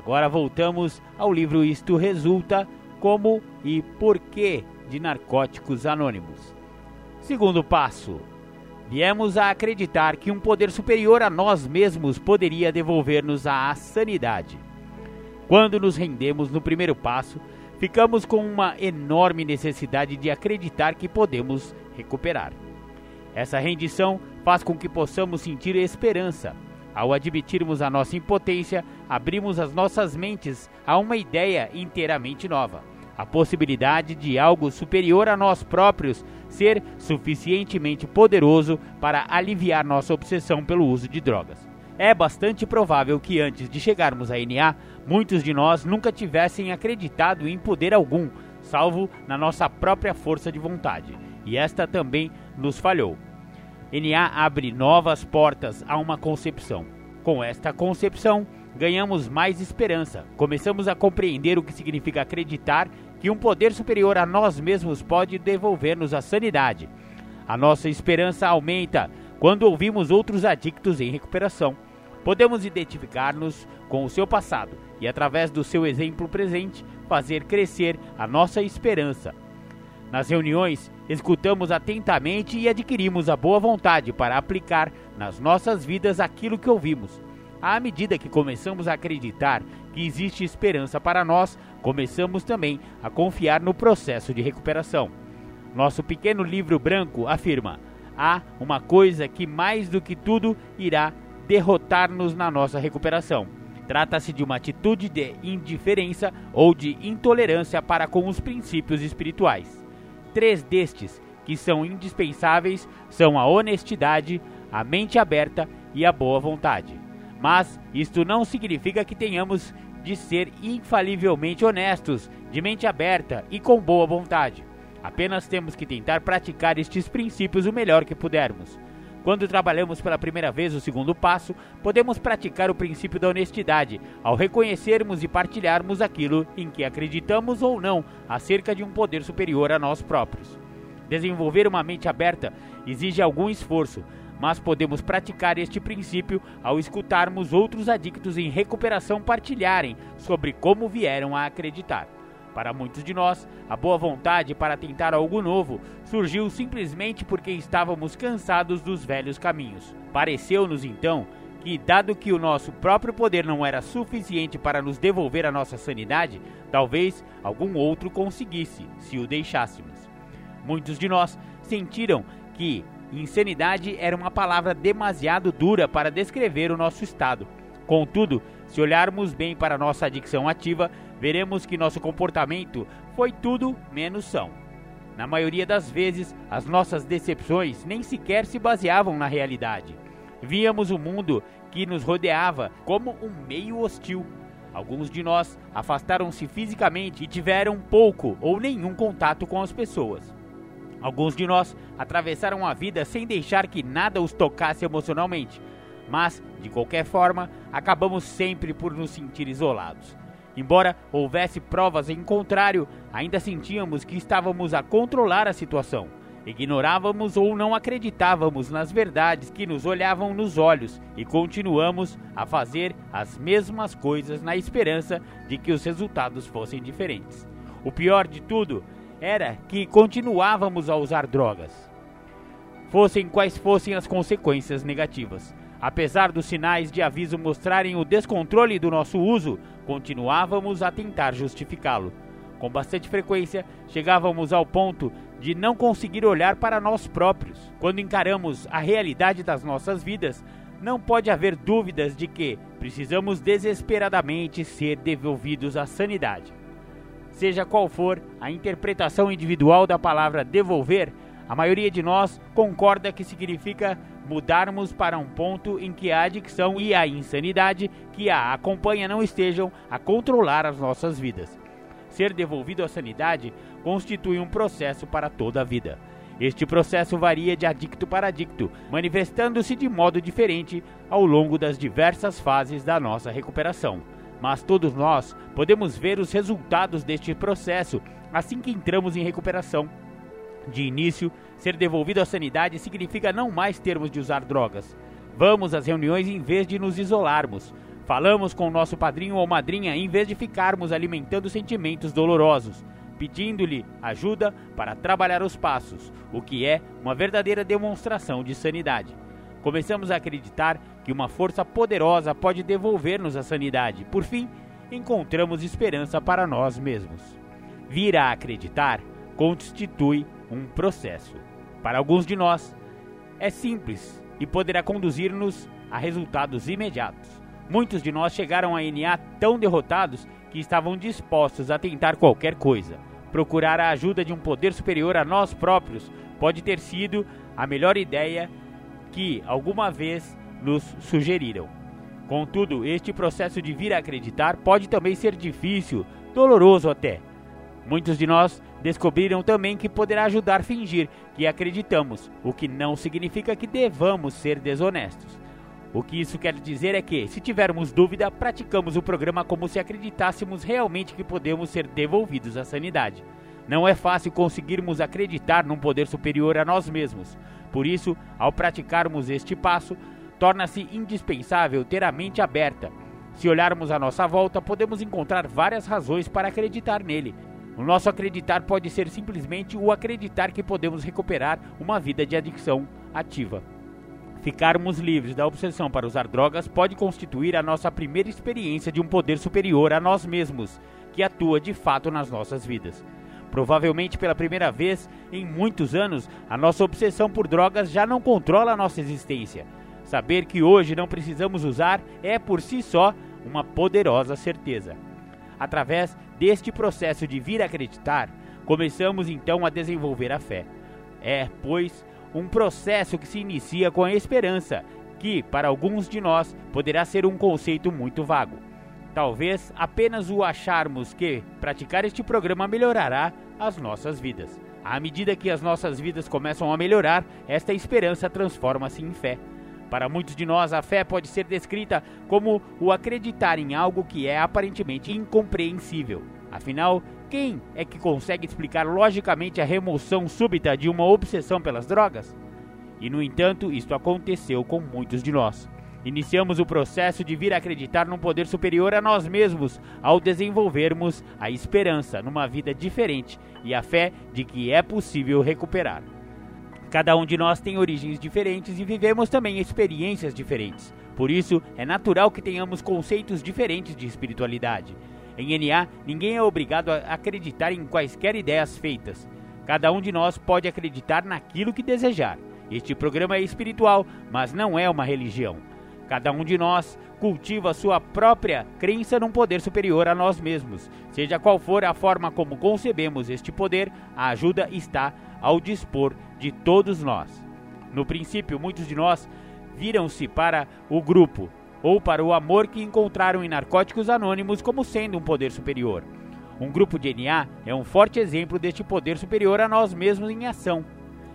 Agora voltamos ao livro Isto Resulta Como e Porquê de Narcóticos Anônimos. Segundo passo: viemos a acreditar que um poder superior a nós mesmos poderia devolver-nos a sanidade. Quando nos rendemos no primeiro passo, ficamos com uma enorme necessidade de acreditar que podemos recuperar. Essa rendição faz com que possamos sentir esperança. Ao admitirmos a nossa impotência, abrimos as nossas mentes a uma ideia inteiramente nova. A possibilidade de algo superior a nós próprios ser suficientemente poderoso para aliviar nossa obsessão pelo uso de drogas. É bastante provável que antes de chegarmos a NA, muitos de nós nunca tivessem acreditado em poder algum, salvo na nossa própria força de vontade, e esta também nos falhou. NA abre novas portas a uma concepção. Com esta concepção, ganhamos mais esperança. Começamos a compreender o que significa acreditar que um poder superior a nós mesmos pode devolver-nos a sanidade. A nossa esperança aumenta quando ouvimos outros adictos em recuperação. Podemos identificar-nos com o seu passado e, através do seu exemplo presente, fazer crescer a nossa esperança. Nas reuniões, escutamos atentamente e adquirimos a boa vontade para aplicar nas nossas vidas aquilo que ouvimos. À medida que começamos a acreditar que existe esperança para nós, começamos também a confiar no processo de recuperação. Nosso pequeno livro branco afirma: há uma coisa que mais do que tudo irá derrotar-nos na nossa recuperação. Trata-se de uma atitude de indiferença ou de intolerância para com os princípios espirituais. Três destes, que são indispensáveis, são a honestidade, a mente aberta e a boa vontade. Mas isto não significa que tenhamos de ser infalivelmente honestos, de mente aberta e com boa vontade. Apenas temos que tentar praticar estes princípios o melhor que pudermos. Quando trabalhamos pela primeira vez o segundo passo, podemos praticar o princípio da honestidade, ao reconhecermos e partilharmos aquilo em que acreditamos ou não acerca de um poder superior a nós próprios. Desenvolver uma mente aberta exige algum esforço, mas podemos praticar este princípio ao escutarmos outros adictos em recuperação partilharem sobre como vieram a acreditar. Para muitos de nós, a boa vontade para tentar algo novo surgiu simplesmente porque estávamos cansados dos velhos caminhos. Pareceu-nos então que, dado que o nosso próprio poder não era suficiente para nos devolver a nossa sanidade, talvez algum outro conseguisse, se o deixássemos. Muitos de nós sentiram que insanidade era uma palavra demasiado dura para descrever o nosso estado. Contudo, se olharmos bem para nossa adicção ativa, veremos que nosso comportamento foi tudo menos são. Na maioria das vezes, as nossas decepções nem sequer se baseavam na realidade. Víamos o mundo que nos rodeava como um meio hostil. Alguns de nós afastaram-se fisicamente e tiveram pouco ou nenhum contato com as pessoas. Alguns de nós atravessaram a vida sem deixar que nada os tocasse emocionalmente, mas, de qualquer forma, acabamos sempre por nos sentir isolados. Embora houvesse provas em contrário, ainda sentíamos que estávamos a controlar a situação. Ignorávamos ou não acreditávamos nas verdades que nos olhavam nos olhos e continuamos a fazer as mesmas coisas na esperança de que os resultados fossem diferentes. O pior de tudo era que continuávamos a usar drogas, fossem quais fossem as consequências negativas. Apesar dos sinais de aviso mostrarem o descontrole do nosso uso, continuávamos a tentar justificá-lo. Com bastante frequência, chegávamos ao ponto de não conseguir olhar para nós próprios. Quando encaramos a realidade das nossas vidas, não pode haver dúvidas de que precisamos desesperadamente ser devolvidos à sanidade. Seja qual for a interpretação individual da palavra devolver, a maioria de nós concorda que significa mudarmos para um ponto em que a adicção e a insanidade que a acompanha não estejam a controlar as nossas vidas. Ser devolvido à sanidade constitui um processo para toda a vida. Este processo varia de adicto para adicto, manifestando-se de modo diferente ao longo das diversas fases da nossa recuperação. Mas todos nós podemos ver os resultados deste processo assim que entramos em recuperação. De início, ser devolvido à sanidade significa não mais termos de usar drogas. Vamos às reuniões em vez de nos isolarmos. Falamos com o nosso padrinho ou madrinha em vez de ficarmos alimentando sentimentos dolorosos, pedindo-lhe ajuda para trabalhar os passos, o que é uma verdadeira demonstração de sanidade. Começamos a acreditar que uma força poderosa pode devolver-nos a sanidade. Por fim, encontramos esperança para nós mesmos. Vir a acreditar constitui um processo. Para alguns de nós, é simples e poderá conduzir-nos a resultados imediatos. Muitos de nós chegaram a NA tão derrotados que estavam dispostos a tentar qualquer coisa. Procurar a ajuda de um poder superior a nós próprios pode ter sido a melhor ideia que alguma vez nos sugeriram. Contudo, este processo de vir a acreditar pode também ser difícil, doloroso até. Muitos de nós descobriram também que poderá ajudar a fingir que acreditamos, o que não significa que devamos ser desonestos. O que isso quer dizer é que, se tivermos dúvida, praticamos o programa como se acreditássemos realmente que podemos ser devolvidos à sanidade. Não é fácil conseguirmos acreditar num poder superior a nós mesmos. Por isso, ao praticarmos este passo, torna-se indispensável ter a mente aberta. Se olharmos à nossa volta, podemos encontrar várias razões para acreditar nele, o nosso acreditar pode ser simplesmente o acreditar que podemos recuperar uma vida de adicção ativa. Ficarmos livres da obsessão para usar drogas pode constituir a nossa primeira experiência de um poder superior a nós mesmos, que atua de fato nas nossas vidas. Provavelmente pela primeira vez em muitos anos, a nossa obsessão por drogas já não controla a nossa existência. Saber que hoje não precisamos usar é por si só uma poderosa certeza. Através deste processo de vir acreditar, começamos então a desenvolver a fé. É, pois, um processo que se inicia com a esperança, que, para alguns de nós, poderá ser um conceito muito vago. Talvez apenas o acharmos que praticar este programa melhorará as nossas vidas. À medida que as nossas vidas começam a melhorar, esta esperança transforma-se em fé. Para muitos de nós, a fé pode ser descrita como o acreditar em algo que é aparentemente incompreensível. Afinal, quem é que consegue explicar logicamente a remoção súbita de uma obsessão pelas drogas? E no entanto, isto aconteceu com muitos de nós. Iniciamos o processo de vir a acreditar num poder superior a nós mesmos ao desenvolvermos a esperança numa vida diferente e a fé de que é possível recuperar. Cada um de nós tem origens diferentes e vivemos também experiências diferentes. Por isso, é natural que tenhamos conceitos diferentes de espiritualidade. Em NA, ninguém é obrigado a acreditar em quaisquer ideias feitas. Cada um de nós pode acreditar naquilo que desejar. Este programa é espiritual, mas não é uma religião. Cada um de nós cultiva sua própria crença num poder superior a nós mesmos. Seja qual for a forma como concebemos este poder, a ajuda está ao dispor de todos nós. No princípio, muitos de nós viram-se para o grupo ou para o amor que encontraram em Narcóticos Anônimos como sendo um poder superior. Um grupo de NA é um forte exemplo deste poder superior a nós mesmos em ação.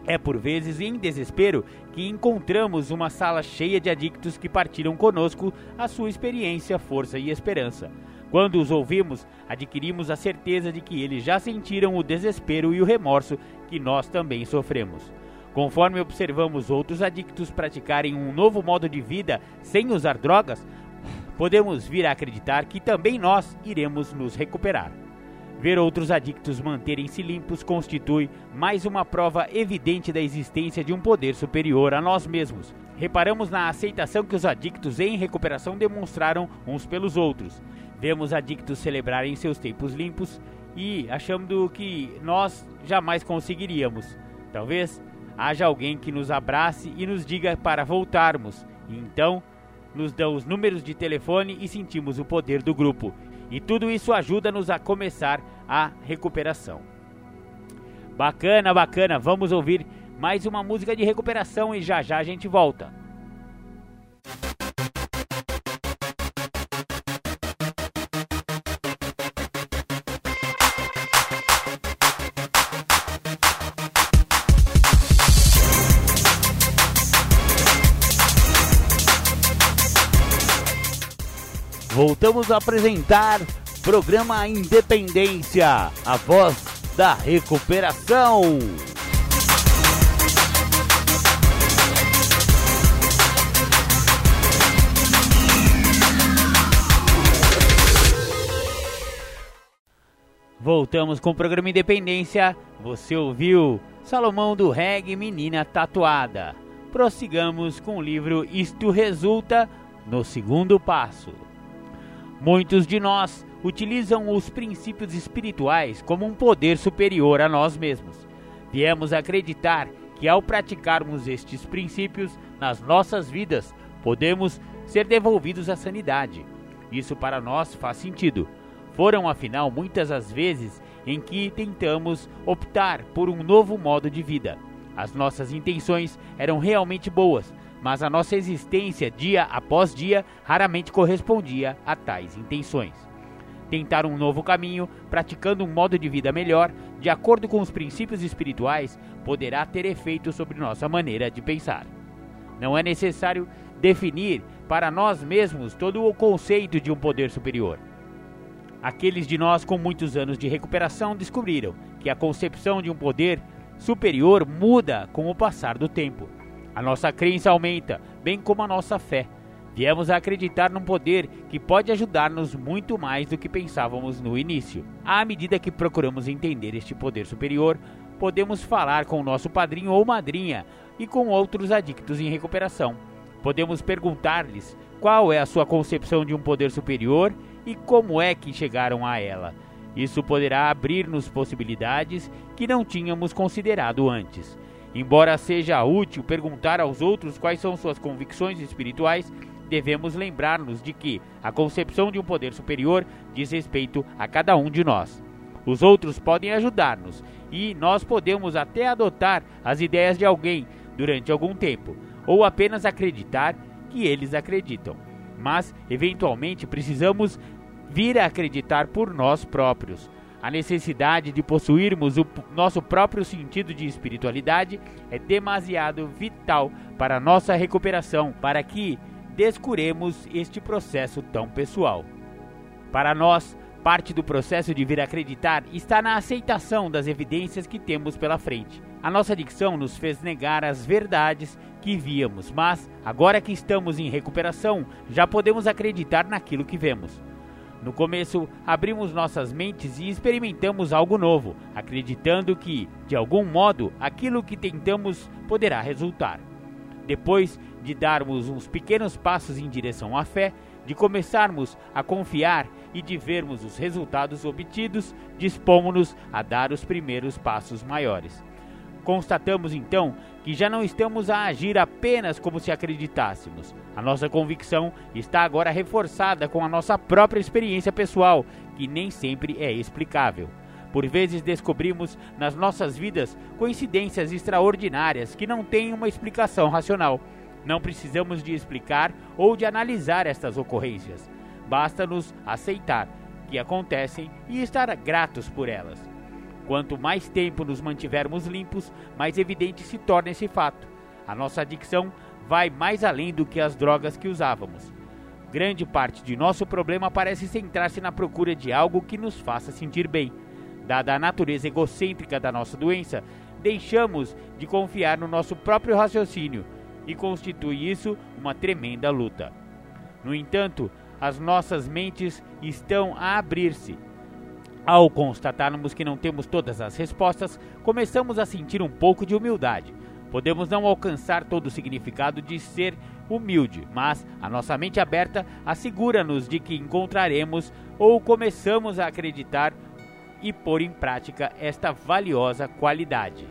É por vezes em desespero que encontramos uma sala cheia de adictos que partiram conosco a sua experiência, força e esperança. Quando os ouvimos, adquirimos a certeza de que eles já sentiram o desespero e o remorso que nós também sofremos. Conforme observamos outros adictos praticarem um novo modo de vida sem usar drogas, podemos vir a acreditar que também nós iremos nos recuperar. Ver outros adictos manterem-se limpos constitui mais uma prova evidente da existência de um poder superior a nós mesmos. Reparamos na aceitação que os adictos em recuperação demonstraram uns pelos outros. Vemos adictos celebrarem seus tempos limpos e achando que nós jamais conseguiríamos. Talvez haja alguém que nos abrace e nos diga para voltarmos. Então, nos dão os números de telefone e sentimos o poder do grupo. E tudo isso ajuda-nos a começar a recuperação. Bacana, bacana. Vamos ouvir mais uma música de recuperação e já já a gente volta. Voltamos a apresentar programa Independência, a voz da recuperação. Voltamos com o programa Independência. Você ouviu Salomão do Reggae Menina Tatuada. Prossigamos com o livro Isto Resulta no Segundo Passo. Muitos de nós utilizam os princípios espirituais como um poder superior a nós mesmos. Viemos acreditar que ao praticarmos estes princípios nas nossas vidas, podemos ser devolvidos à sanidade. Isso para nós faz sentido. Foram afinal muitas as vezes em que tentamos optar por um novo modo de vida. As nossas intenções eram realmente boas, mas a nossa existência dia após dia raramente correspondia a tais intenções. Tentar um novo caminho, praticando um modo de vida melhor, de acordo com os princípios espirituais, poderá ter efeito sobre nossa maneira de pensar. Não é necessário definir para nós mesmos todo o conceito de um poder superior. Aqueles de nós com muitos anos de recuperação descobriram que a concepção de um poder superior muda com o passar do tempo. A nossa crença aumenta, bem como a nossa fé. Viemos a acreditar num poder que pode ajudar-nos muito mais do que pensávamos no início. À medida que procuramos entender este poder superior, podemos falar com o nosso padrinho ou madrinha e com outros adictos em recuperação. Podemos perguntar-lhes qual é a sua concepção de um poder superior e como é que chegaram a ela. Isso poderá abrir-nos possibilidades que não tínhamos considerado antes. Embora seja útil perguntar aos outros quais são suas convicções espirituais, devemos lembrar-nos de que a concepção de um poder superior diz respeito a cada um de nós. Os outros podem ajudar-nos e nós podemos até adotar as ideias de alguém durante algum tempo, ou apenas acreditar que eles acreditam. Mas, eventualmente, precisamos vir a acreditar por nós próprios. A necessidade de possuirmos o nosso próprio sentido de espiritualidade é demasiado vital para nossa recuperação, para que descuremos este processo tão pessoal. Para nós, parte do processo de vir a acreditar está na aceitação das evidências que temos pela frente. A nossa adicção nos fez negar as verdades que víamos, mas agora que estamos em recuperação, já podemos acreditar naquilo que vemos. No começo, abrimos nossas mentes e experimentamos algo novo, acreditando que, de algum modo, aquilo que tentamos poderá resultar. Depois de darmos uns pequenos passos em direção à fé, de começarmos a confiar e de vermos os resultados obtidos, dispomos-nos a dar os primeiros passos maiores. Constatamos então que já não estamos a agir apenas como se acreditássemos. A nossa convicção está agora reforçada com a nossa própria experiência pessoal, que nem sempre é explicável. Por vezes descobrimos nas nossas vidas coincidências extraordinárias que não têm uma explicação racional. Não precisamos de explicar ou de analisar estas ocorrências. Basta-nos aceitar que acontecem e estar gratos por elas. Quanto mais tempo nos mantivermos limpos, mais evidente se torna esse fato. A nossa adicção vai mais além do que as drogas que usávamos. Grande parte de nosso problema parece centrar-se na procura de algo que nos faça sentir bem. Dada a natureza egocêntrica da nossa doença, deixamos de confiar no nosso próprio raciocínio e constitui isso uma tremenda luta. No entanto, as nossas mentes estão a abrir-se. Ao constatarmos que não temos todas as respostas, começamos a sentir um pouco de humildade. Podemos não alcançar todo o significado de ser humilde, mas a nossa mente aberta assegura-nos de que encontraremos ou começamos a acreditar e pôr em prática esta valiosa qualidade.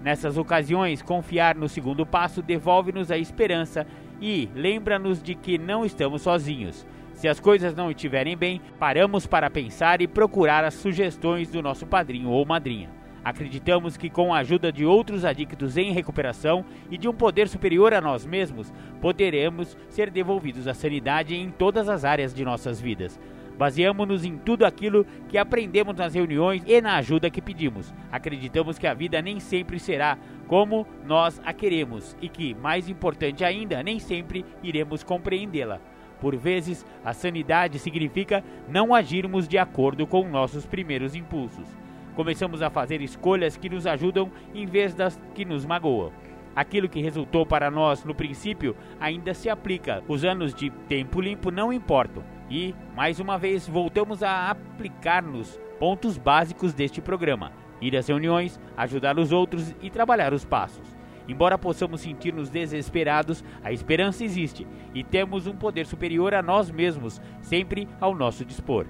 Nessas ocasiões, confiar no segundo passo devolve-nos a esperança e lembra-nos de que não estamos sozinhos. Se as coisas não estiverem bem, paramos para pensar e procurar as sugestões do nosso padrinho ou madrinha. Acreditamos que, com a ajuda de outros adictos em recuperação e de um poder superior a nós mesmos, poderemos ser devolvidos à sanidade em todas as áreas de nossas vidas. Baseamos-nos em tudo aquilo que aprendemos nas reuniões e na ajuda que pedimos. Acreditamos que a vida nem sempre será como nós a queremos e que, mais importante ainda, nem sempre iremos compreendê-la. Por vezes, a sanidade significa não agirmos de acordo com nossos primeiros impulsos. Começamos a fazer escolhas que nos ajudam em vez das que nos magoam. Aquilo que resultou para nós no princípio ainda se aplica. Os anos de tempo limpo não importam. E, mais uma vez, voltamos a aplicar-nos pontos básicos deste programa: ir às reuniões, ajudar os outros e trabalhar os passos. Embora possamos sentir-nos desesperados, a esperança existe e temos um poder superior a nós mesmos, sempre ao nosso dispor.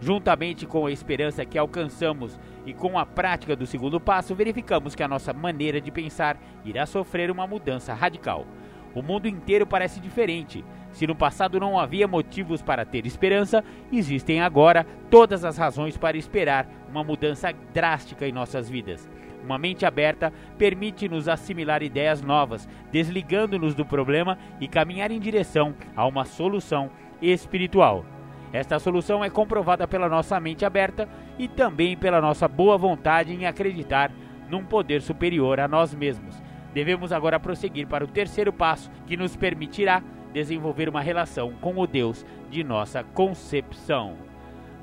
Juntamente com a esperança que alcançamos e com a prática do segundo passo, verificamos que a nossa maneira de pensar irá sofrer uma mudança radical. O mundo inteiro parece diferente. Se no passado não havia motivos para ter esperança, existem agora todas as razões para esperar uma mudança drástica em nossas vidas. Uma mente aberta permite-nos assimilar ideias novas, desligando-nos do problema e caminhar em direção a uma solução espiritual. Esta solução é comprovada pela nossa mente aberta e também pela nossa boa vontade em acreditar num poder superior a nós mesmos. Devemos agora prosseguir para o terceiro passo, que nos permitirá desenvolver uma relação com o Deus de nossa concepção.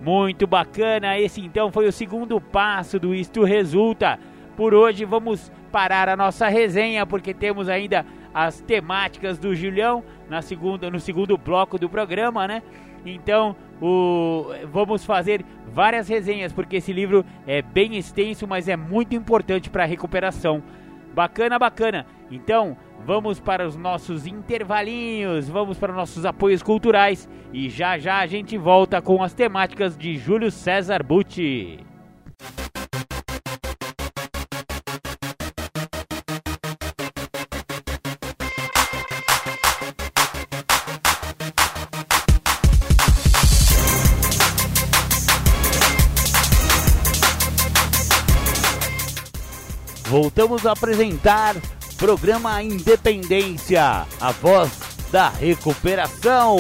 Muito bacana, esse então foi o segundo passo do Isto Resulta. Por hoje vamos parar a nossa resenha porque temos ainda as temáticas do Julião na segunda, no segundo bloco do programa, né? Então, o, vamos fazer várias resenhas porque esse livro é bem extenso, mas é muito importante para a recuperação. Bacana, bacana. Então, vamos para os nossos intervalinhos, vamos para os nossos apoios culturais e já já a gente volta com as temáticas de Júlio César Butti. Voltamos a apresentar programa Independência, a voz da recuperação.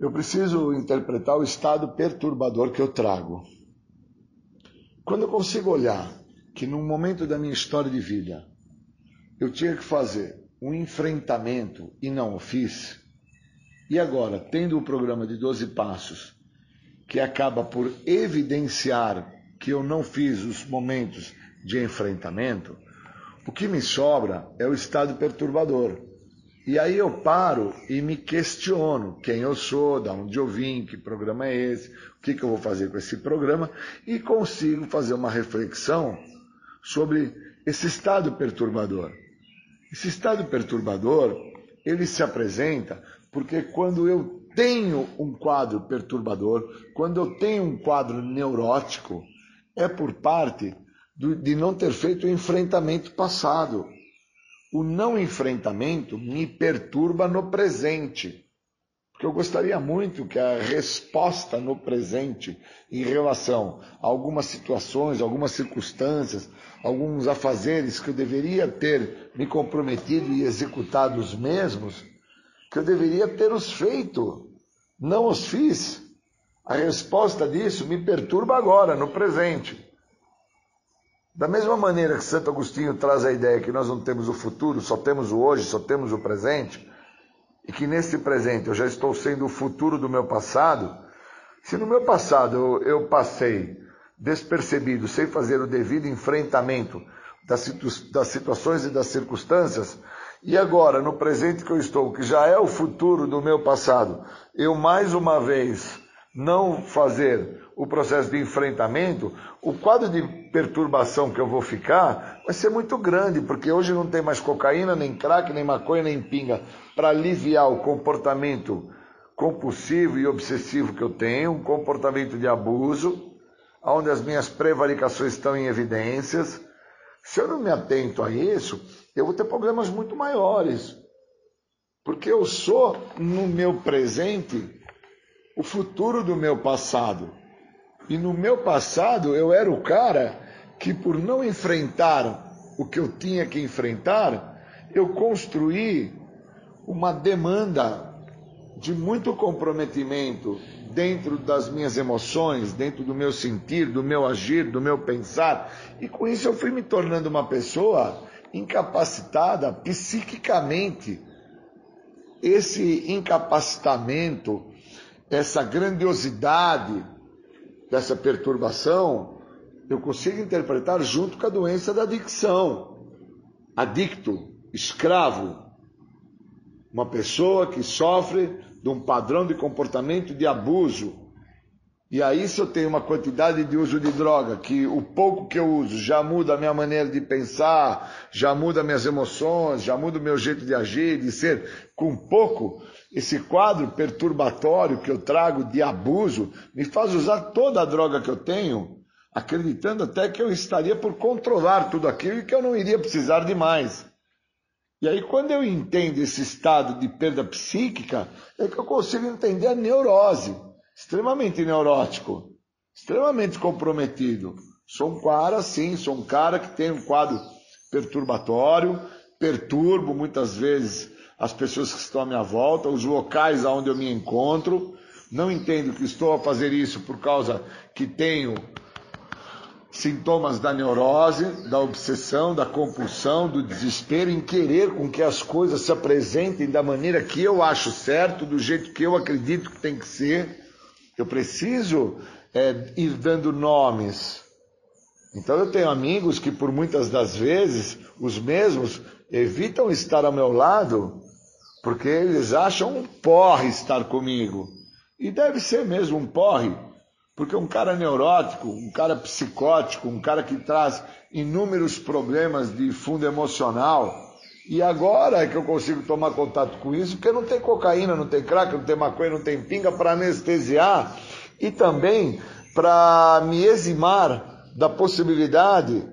Eu preciso interpretar o estado perturbador que eu trago. Quando eu consigo olhar que num momento da minha história de vida eu tinha que fazer um enfrentamento e não o fiz, e agora, tendo o programa de 12 passos, que acaba por evidenciar que eu não fiz os momentos de enfrentamento, o que me sobra é o estado perturbador. E aí eu paro e me questiono quem eu sou, de onde eu vim, que programa é esse, o que, que eu vou fazer com esse programa, e consigo fazer uma reflexão sobre esse estado perturbador. Esse estado perturbador, ele se apresenta porque quando eu tenho um quadro perturbador, quando eu tenho um quadro neurótico, é por parte do, de não ter feito o enfrentamento passado. O não enfrentamento me perturba no presente. Porque eu gostaria muito que a resposta no presente em relação a algumas situações, algumas circunstâncias, alguns afazeres que eu deveria ter me comprometido e executado os mesmos, que eu deveria ter os feito, não os fiz. A resposta disso me perturba agora, no presente. Da mesma maneira que Santo Agostinho traz a ideia que nós não temos o futuro, só temos o hoje, só temos o presente, e que nesse presente eu já estou sendo o futuro do meu passado, se no meu passado eu, eu passei despercebido, sem fazer o devido enfrentamento das, situ das situações e das circunstâncias, e agora, no presente que eu estou, que já é o futuro do meu passado, eu mais uma vez não fazer o processo de enfrentamento, o quadro de perturbação que eu vou ficar vai ser muito grande, porque hoje não tem mais cocaína, nem crack, nem maconha, nem pinga para aliviar o comportamento compulsivo e obsessivo que eu tenho, um comportamento de abuso, onde as minhas prevaricações estão em evidências. Se eu não me atento a isso, eu vou ter problemas muito maiores. Porque eu sou, no meu presente, o futuro do meu passado. E no meu passado eu era o cara que, por não enfrentar o que eu tinha que enfrentar, eu construí uma demanda de muito comprometimento dentro das minhas emoções, dentro do meu sentir, do meu agir, do meu pensar. E com isso eu fui me tornando uma pessoa incapacitada psiquicamente. Esse incapacitamento essa grandiosidade dessa perturbação, eu consigo interpretar junto com a doença da adicção. Adicto, escravo, uma pessoa que sofre de um padrão de comportamento de abuso, e aí, se eu tenho uma quantidade de uso de droga, que o pouco que eu uso já muda a minha maneira de pensar, já muda minhas emoções, já muda o meu jeito de agir, de ser, com pouco, esse quadro perturbatório que eu trago de abuso me faz usar toda a droga que eu tenho, acreditando até que eu estaria por controlar tudo aquilo e que eu não iria precisar de mais. E aí, quando eu entendo esse estado de perda psíquica, é que eu consigo entender a neurose extremamente neurótico, extremamente comprometido. Sou um cara, sim, sou um cara que tem um quadro perturbatório, perturbo muitas vezes as pessoas que estão à minha volta, os locais aonde eu me encontro. Não entendo que estou a fazer isso por causa que tenho sintomas da neurose, da obsessão, da compulsão, do desespero em querer com que as coisas se apresentem da maneira que eu acho certo, do jeito que eu acredito que tem que ser. Eu preciso é, ir dando nomes. Então eu tenho amigos que por muitas das vezes, os mesmos, evitam estar ao meu lado porque eles acham um porre estar comigo. E deve ser mesmo um porre, porque um cara neurótico, um cara psicótico, um cara que traz inúmeros problemas de fundo emocional, e agora é que eu consigo tomar contato com isso, porque não tem cocaína, não tem crack, não tem maconha, não tem pinga para anestesiar e também para me eximar da possibilidade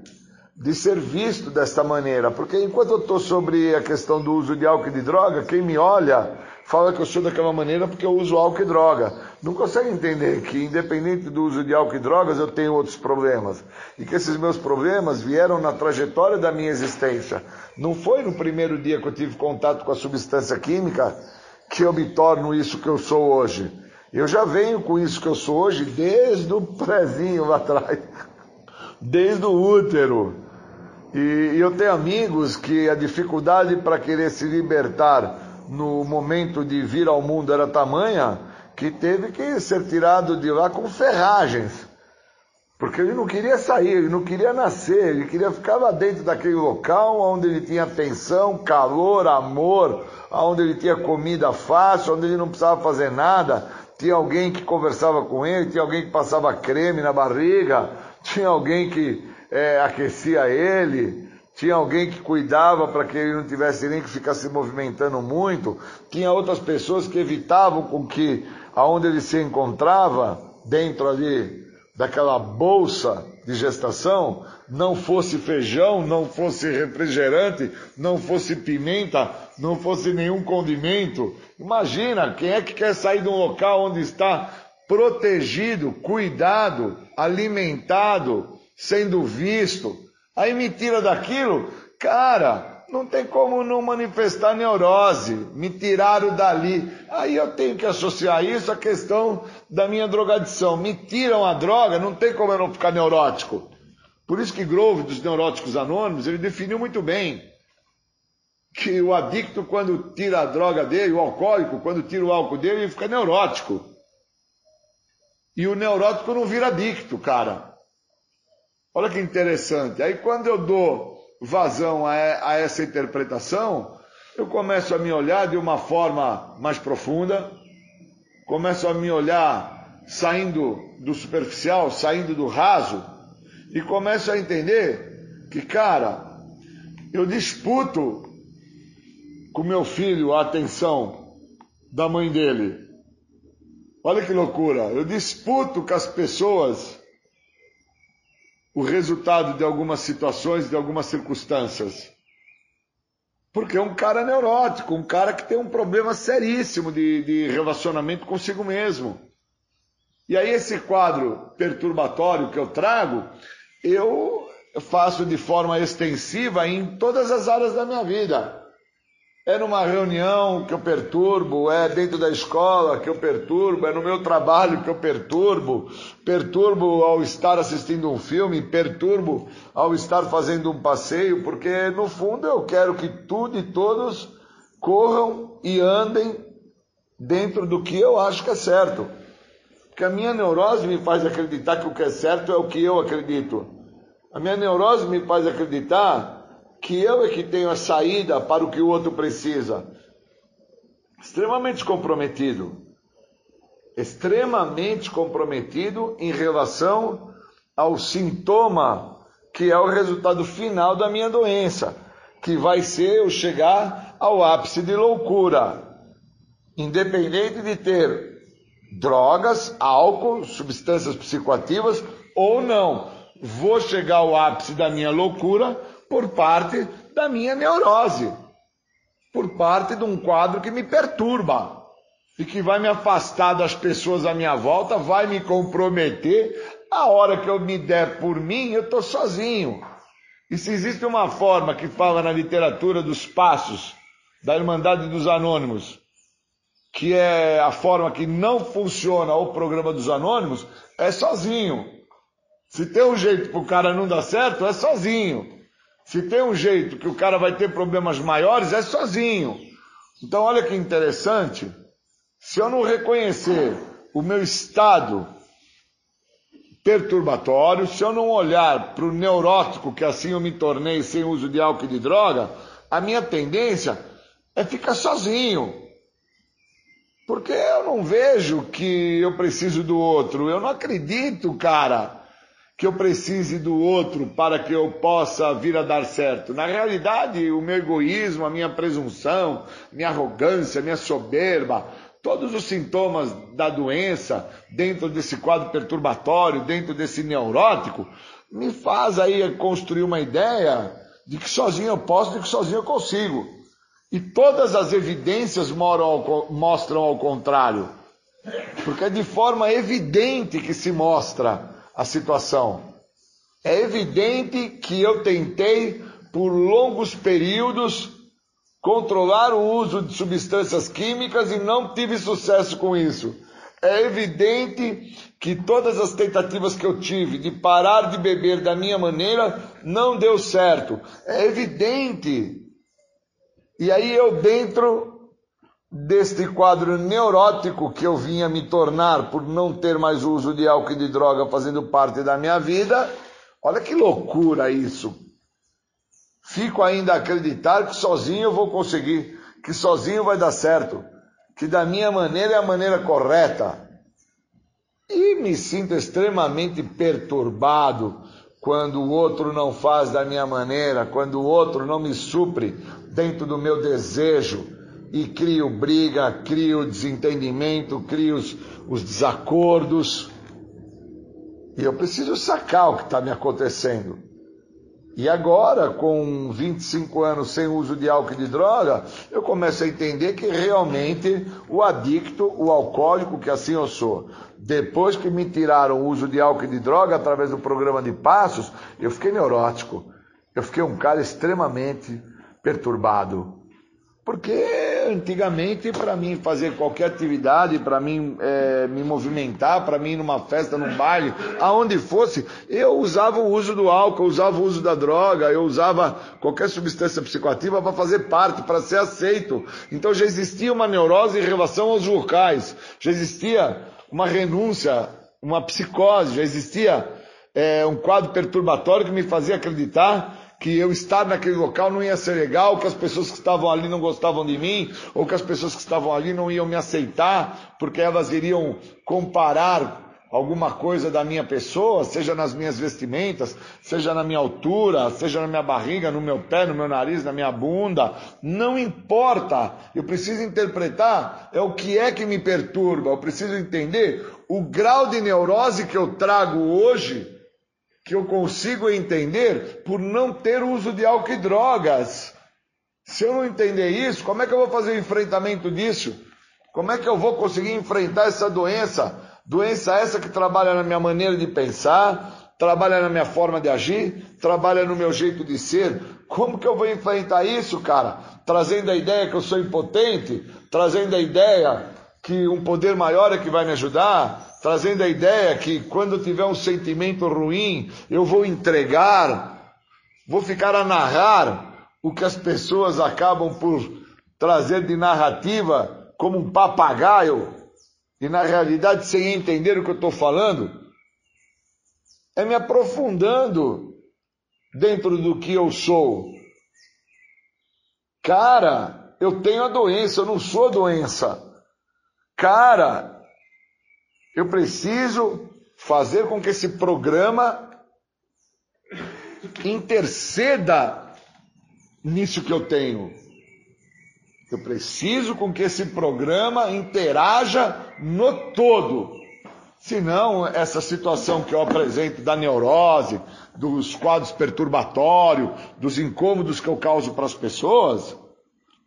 de ser visto desta maneira. Porque enquanto eu estou sobre a questão do uso de álcool e de droga, quem me olha fala que eu sou daquela maneira porque eu uso álcool e droga. Não consegue entender que, independente do uso de álcool e drogas, eu tenho outros problemas. E que esses meus problemas vieram na trajetória da minha existência. Não foi no primeiro dia que eu tive contato com a substância química que eu me torno isso que eu sou hoje. Eu já venho com isso que eu sou hoje desde o prezinho lá atrás, desde o útero. E, eu tenho amigos que a dificuldade para querer se libertar no momento de vir ao mundo era tamanha que teve que ser tirado de lá com ferragens. Porque ele não queria sair, ele não queria nascer, ele queria ficar lá dentro daquele local onde ele tinha atenção, calor, amor, onde ele tinha comida fácil, onde ele não precisava fazer nada. Tinha alguém que conversava com ele, tinha alguém que passava creme na barriga, tinha alguém que é, aquecia ele, tinha alguém que cuidava para que ele não tivesse nem que ficar se movimentando muito, tinha outras pessoas que evitavam com que aonde ele se encontrava, dentro ali daquela bolsa de gestação não fosse feijão, não fosse refrigerante, não fosse pimenta, não fosse nenhum condimento. Imagina, quem é que quer sair de um local onde está protegido, cuidado, alimentado, sendo visto? Aí me tira daquilo, cara, não tem como não manifestar neurose. Me tiraram dali. Aí eu tenho que associar isso à questão da minha drogadição. Me tiram a droga, não tem como eu não ficar neurótico. Por isso que Grove, dos Neuróticos Anônimos, ele definiu muito bem que o adicto, quando tira a droga dele, o alcoólico, quando tira o álcool dele, ele fica neurótico. E o neurótico não vira adicto, cara. Olha que interessante. Aí quando eu dou vazão a, essa interpretação, eu começo a me olhar de uma forma mais profunda, começo a me olhar saindo do superficial, saindo do raso, e começo a entender que, cara, eu disputo com meu filho a atenção da mãe dele. Olha que loucura! Eu disputo com as pessoas o resultado de algumas situações, de algumas circunstâncias. Porque é um cara neurótico, um cara que tem um problema seríssimo de, de relacionamento consigo mesmo. E aí, esse quadro perturbatório que eu trago, eu faço de forma extensiva em todas as áreas da minha vida. É numa reunião que eu perturbo, é dentro da escola que eu perturbo, é no meu trabalho que eu perturbo, perturbo ao estar assistindo um filme, perturbo ao estar fazendo um passeio, porque no fundo eu quero que tudo e todos corram e andem dentro do que eu acho que é certo. Porque a minha neurose me faz acreditar que o que é certo é o que eu acredito. A minha neurose me faz acreditar que eu é que tenho a saída para o que o outro precisa. Extremamente comprometido. Extremamente comprometido em relação ao sintoma que é o resultado final da minha doença, que vai ser eu chegar ao ápice de loucura. Independente de ter drogas, álcool, substâncias psicoativas ou não, vou chegar ao ápice da minha loucura por parte da minha neurose, por parte de um quadro que me perturba e que vai me afastar das pessoas à minha volta, vai me comprometer. A hora que eu me der por mim, eu estou sozinho. E se existe uma forma que fala na literatura dos passos da Irmandade dos Anônimos, que é a forma que não funciona o programa dos Anônimos, é sozinho. Se tem um jeito para o cara não dar certo, é sozinho. Se tem um jeito que o cara vai ter problemas maiores, é sozinho. Então, olha que interessante. Se eu não reconhecer o meu estado perturbatório, se eu não olhar para o neurótico que assim eu me tornei sem uso de álcool e de droga, a minha tendência é ficar sozinho. Porque eu não vejo que eu preciso do outro. Eu não acredito, cara, que eu precise do outro para que eu possa vir a dar certo. Na realidade, o meu egoísmo, a minha presunção, minha arrogância, minha soberba, todos os sintomas da doença dentro desse quadro perturbatório, dentro desse neurótico, me faz aí construir uma ideia de que sozinho eu posso, de que sozinho eu consigo. E todas as evidências mostram ao contrário. Porque é de forma evidente que se mostra a situação. É evidente que eu tentei, por longos períodos, controlar o uso de substâncias químicas e não tive sucesso com isso. É evidente que todas as tentativas que eu tive de parar de beber da minha maneira não deu certo. É evidente. E aí eu dentro deste quadro neurótico que eu vinha me tornar por não ter mais uso de álcool e de droga fazendo parte da minha vida. Olha que loucura isso. Fico ainda a acreditar que sozinho eu vou conseguir, que sozinho vai dar certo, que da minha maneira é a maneira correta. E me sinto extremamente perturbado quando o outro não faz da minha maneira, quando o outro não me supre dentro do meu desejo e crio briga, crio desentendimento, crio os, os desacordos. E eu preciso sacar o que está me acontecendo. E agora, com 25 anos sem uso de álcool e de droga, eu começo a entender que realmente o adicto, o alcoólico, que assim eu sou, depois que me tiraram o uso de álcool e de droga através do programa de passos, eu fiquei neurótico. Eu fiquei um cara extremamente perturbado. Porque antigamente, para mim fazer qualquer atividade, para mim é, me movimentar, para mim ir numa festa, num baile, aonde fosse, eu usava o uso do álcool, eu usava o uso da droga, eu usava qualquer substância psicoativa para fazer parte, para ser aceito. Então já existia uma neurose em relação aos locais, já existia uma renúncia, uma psicose, já existia é, um quadro perturbatório que me fazia acreditar que eu estar naquele local não ia ser legal, que as pessoas que estavam ali não gostavam de mim, ou que as pessoas que estavam ali não iam me aceitar, porque elas iriam comparar alguma coisa da minha pessoa, seja nas minhas vestimentas, seja na minha altura, seja na minha barriga, no meu pé, no meu nariz, na minha bunda, não importa. Eu preciso interpretar é o que é que me perturba, eu preciso entender o grau de neurose que eu trago hoje que eu consigo entender por não ter uso de álcool e drogas. Se eu não entender isso, como é que eu vou fazer o enfrentamento disso? Como é que eu vou conseguir enfrentar essa doença? Doença essa que trabalha na minha maneira de pensar, trabalha na minha forma de agir, trabalha no meu jeito de ser. Como que eu vou enfrentar isso, cara? Trazendo a ideia que eu sou impotente, trazendo a ideia que um poder maior é que vai me ajudar, trazendo a ideia que quando tiver um sentimento ruim, eu vou entregar, vou ficar a narrar o que as pessoas acabam por trazer de narrativa como um papagaio, e na realidade sem entender o que eu estou falando, é me aprofundando dentro do que eu sou. Cara, eu tenho a doença, eu não sou a doença. Cara, eu preciso fazer com que esse programa interceda nisso que eu tenho. Eu preciso com que esse programa interaja no todo. Senão, essa situação que eu apresento da neurose, dos quadros perturbatórios, dos incômodos que eu causo para as pessoas,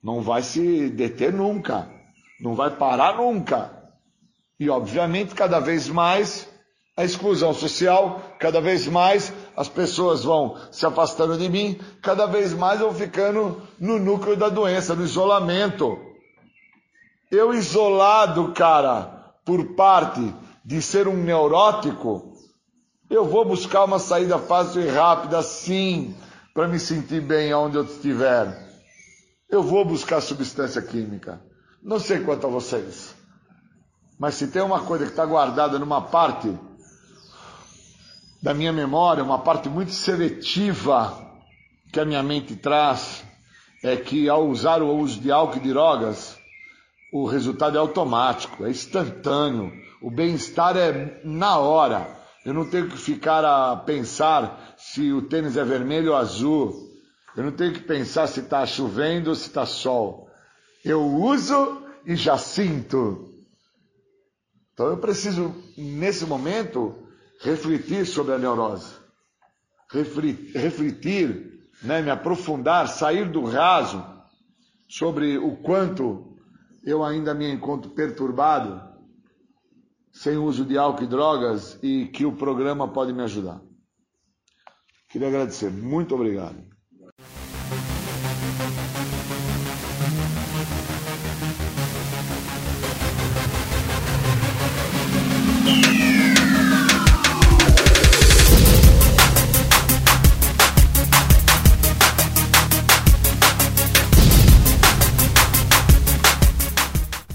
não vai se deter nunca. Não vai parar nunca. E, obviamente, cada vez mais a exclusão social, cada vez mais as pessoas vão se afastando de mim, cada vez mais eu ficando no núcleo da doença, no isolamento. Eu isolado, cara, por parte de ser um neurótico, eu vou buscar uma saída fácil e rápida, sim, para me sentir bem onde eu estiver. Eu vou buscar substância química. Não sei quanto a vocês. Mas se tem uma coisa que está guardada numa parte da minha memória, uma parte muito seletiva que a minha mente traz, é que ao usar o uso de álcool e de drogas, o resultado é automático, é instantâneo, o bem-estar é na hora. Eu não tenho que ficar a pensar se o tênis é vermelho ou azul. Eu não tenho que pensar se está chovendo ou se está sol. Eu uso e já sinto. Então eu preciso, nesse momento, refletir sobre a neurose. Refletir, né, me aprofundar, sair do raso sobre o quanto eu ainda me encontro perturbado, sem uso de álcool e drogas, e que o programa pode me ajudar. Queria agradecer. Muito obrigado.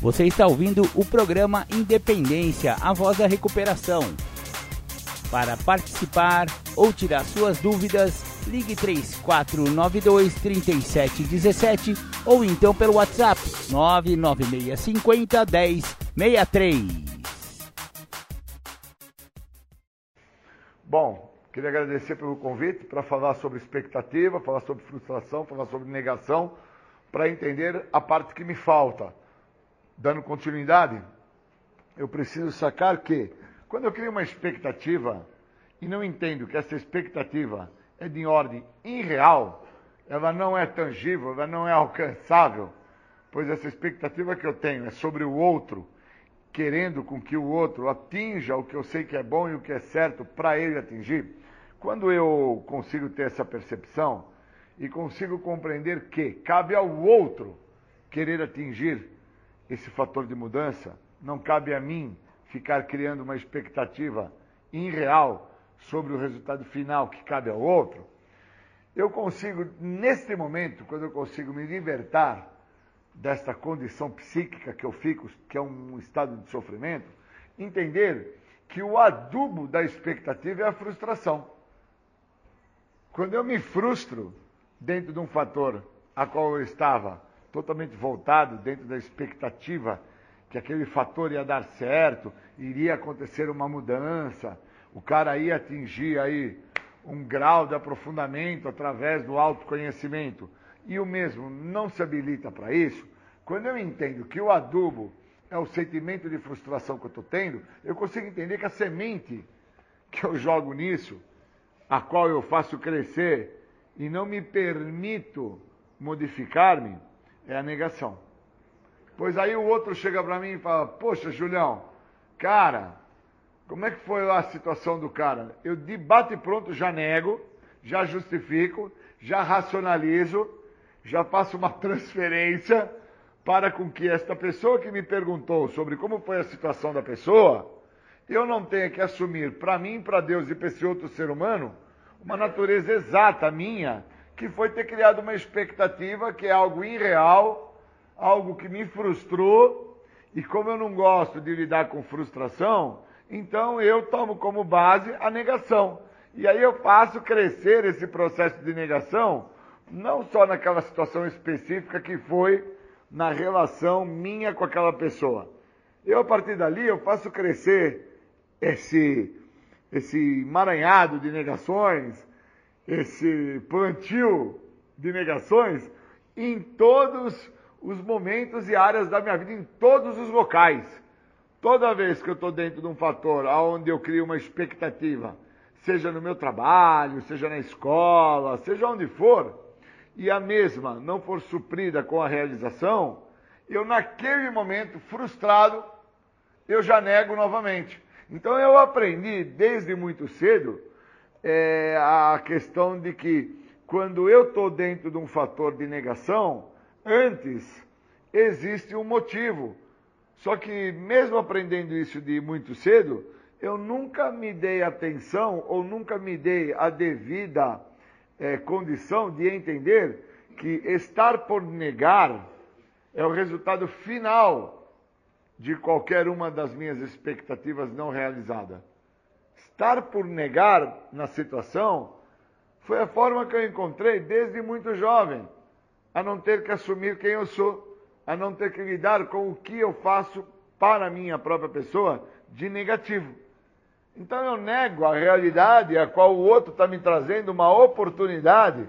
Você está ouvindo o programa Independência, a voz da recuperação. Para participar ou tirar suas dúvidas, ligue 3492 3717 ou então pelo WhatsApp 99650 1063. Bom, queria agradecer pelo convite para falar sobre expectativa, falar sobre frustração, falar sobre negação, para entender a parte que me falta dando continuidade, eu preciso sacar que, quando eu crio uma expectativa, e não entendo que essa expectativa é de ordem irreal, ela não é tangível, ela não é alcançável, pois essa expectativa que eu tenho é sobre o outro, querendo com que o outro atinja o que eu sei que é bom e o que é certo para ele atingir. Quando eu consigo ter essa percepção e consigo compreender que cabe ao outro querer atingir esse fator de mudança, não cabe a mim ficar criando uma expectativa irreal sobre o resultado final que cabe ao outro, eu consigo, neste momento, quando eu consigo me libertar desta condição psíquica que eu fico, que é um estado de sofrimento, entender que o adubo da expectativa é a frustração. Quando eu me frustro dentro de um fator a qual eu estava totalmente voltado, dentro da expectativa que aquele fator ia dar certo, iria acontecer uma mudança, o cara ia atingir aí um grau de aprofundamento através do autoconhecimento. E o mesmo não se habilita para isso, quando eu entendo que o adubo é o sentimento de frustração que eu estou tendo, eu consigo entender que a semente que eu jogo nisso, a qual eu faço crescer e não me permito modificar-me, é a negação. Pois aí o outro chega para mim e fala: Poxa, Julião, cara, como é que foi a situação do cara? Eu de bate pronto já nego, já justifico, já racionalizo, já faço uma transferência para com que esta pessoa que me perguntou sobre como foi a situação da pessoa, eu não tenha que assumir para mim, para Deus e para esse outro ser humano uma natureza exata minha, que foi ter criado uma expectativa que é algo irreal, algo que me frustrou, e como eu não gosto de lidar com frustração, então eu tomo como base a negação. E aí eu faço crescer esse processo de negação, não só naquela situação específica que foi na relação minha com aquela pessoa. Eu, a partir dali, eu faço crescer esse, esse emaranhado de negações, esse plantio de negações em todos os momentos e áreas da minha vida, em todos os locais. Toda vez que eu estou dentro de um fator onde eu crio uma expectativa, seja no meu trabalho, seja na escola, seja onde for, e a mesma não for suprida com a realização, eu naquele momento, frustrado, eu já nego novamente. Então eu aprendi desde muito cedo é, a questão de que quando eu estou dentro de um fator de negação, antes existe um motivo. Só que mesmo aprendendo isso de muito cedo, eu nunca me dei atenção ou nunca me dei a devida é, condição de entender que estar por negar é o resultado final de qualquer uma das minhas expectativas não realizada. Estar por negar na situação foi a forma que eu encontrei desde muito jovem, a não ter que assumir quem eu sou, a não ter que lidar com o que eu faço para a minha própria pessoa de negativo. Então eu nego a realidade a qual o outro está me trazendo uma oportunidade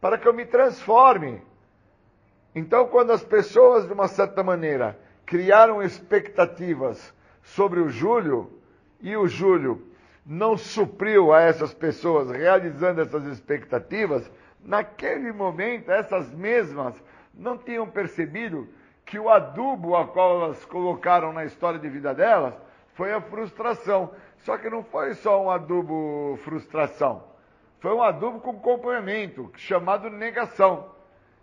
para que eu me transforme. Então, quando as pessoas, de uma certa maneira, criaram expectativas sobre o Júlio, e o Júlio não supriu a essas pessoas realizando essas expectativas, naquele momento, essas mesmas não tinham percebido que o adubo a qual elas colocaram na história de vida delas foi a frustração. Só que não foi só um adubo frustração. Foi um adubo com complemento, chamado negação.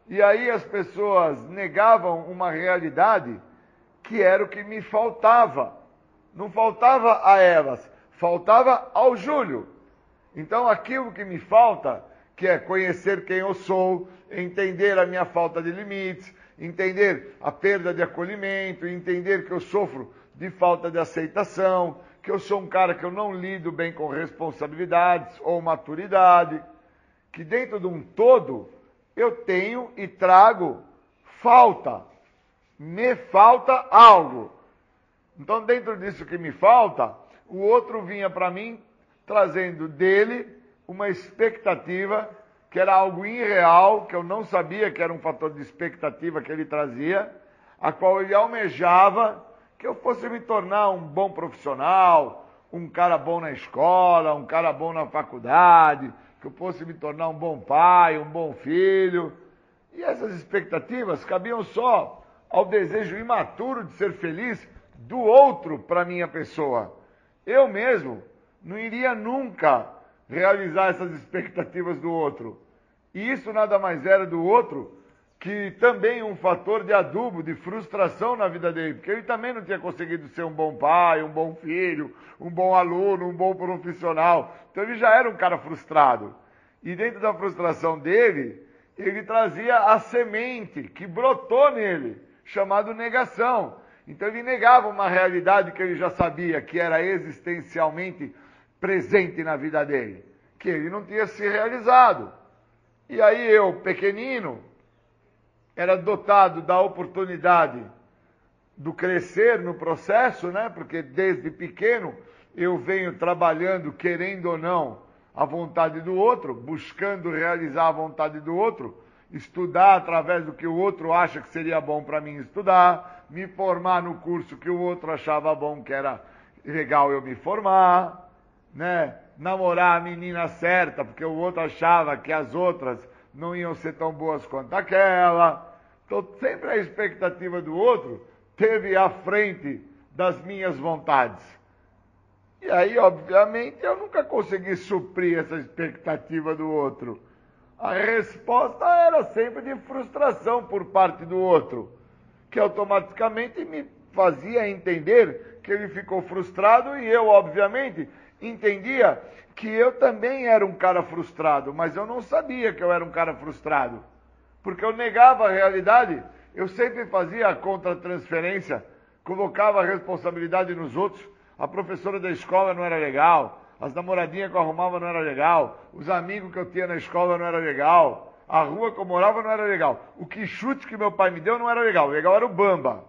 E aí as pessoas negavam uma realidade que era o que me faltava. Não faltava a elas, faltava ao Júlio. Então aquilo que me falta, que é conhecer quem eu sou, entender a minha falta de limites, entender a perda de acolhimento, entender que eu sofro de falta de aceitação, que eu sou um cara que eu não lido bem com responsabilidades ou maturidade, que dentro de um todo eu tenho e trago falta. Me falta algo. Então, dentro disso que me falta, o outro vinha para mim trazendo dele uma expectativa que era algo irreal, que eu não sabia que era um fator de expectativa que ele trazia, a qual ele almejava que eu fosse me tornar um bom profissional, um cara bom na escola, um cara bom na faculdade, que eu fosse me tornar um bom pai, um bom filho. E essas expectativas cabiam só ao desejo imaturo de ser feliz do outro para minha pessoa. Eu mesmo não iria nunca realizar essas expectativas do outro. E isso nada mais era do outro que também um fator de adubo, de frustração na vida dele, porque ele também não tinha conseguido ser um bom pai, um bom filho, um bom aluno, um bom profissional. Então ele já era um cara frustrado. E dentro da frustração dele, ele trazia a semente que brotou nele, chamado negação. Então ele negava uma realidade que ele já sabia que era existencialmente presente na vida dele, que ele não tinha se realizado. E aí eu, pequenino, era dotado da oportunidade do crescer no processo, né? Porque desde pequeno eu venho trabalhando, querendo ou não, a vontade do outro, buscando realizar a vontade do outro, estudar através do que o outro acha que seria bom para mim estudar, me formar no curso que o outro achava bom, que era legal eu me formar, né? Namorar a menina certa, porque o outro achava que as outras não iam ser tão boas quanto aquela. Então, sempre a expectativa do outro teve à frente das minhas vontades. E aí, obviamente, eu nunca consegui suprir essa expectativa do outro. A resposta era sempre de frustração por parte do outro, que automaticamente me fazia entender que ele ficou frustrado e eu, obviamente, entendia que eu também era um cara frustrado, mas eu não sabia que eu era um cara frustrado porque eu negava a realidade, eu sempre fazia a contra-transferência, colocava a responsabilidade nos outros. A professora da escola não era legal, as namoradinhas que eu arrumava não era legal, os amigos que eu tinha na escola não era legal, a rua que eu morava não era legal, o que chute que meu pai me deu não era legal, o legal era o bamba.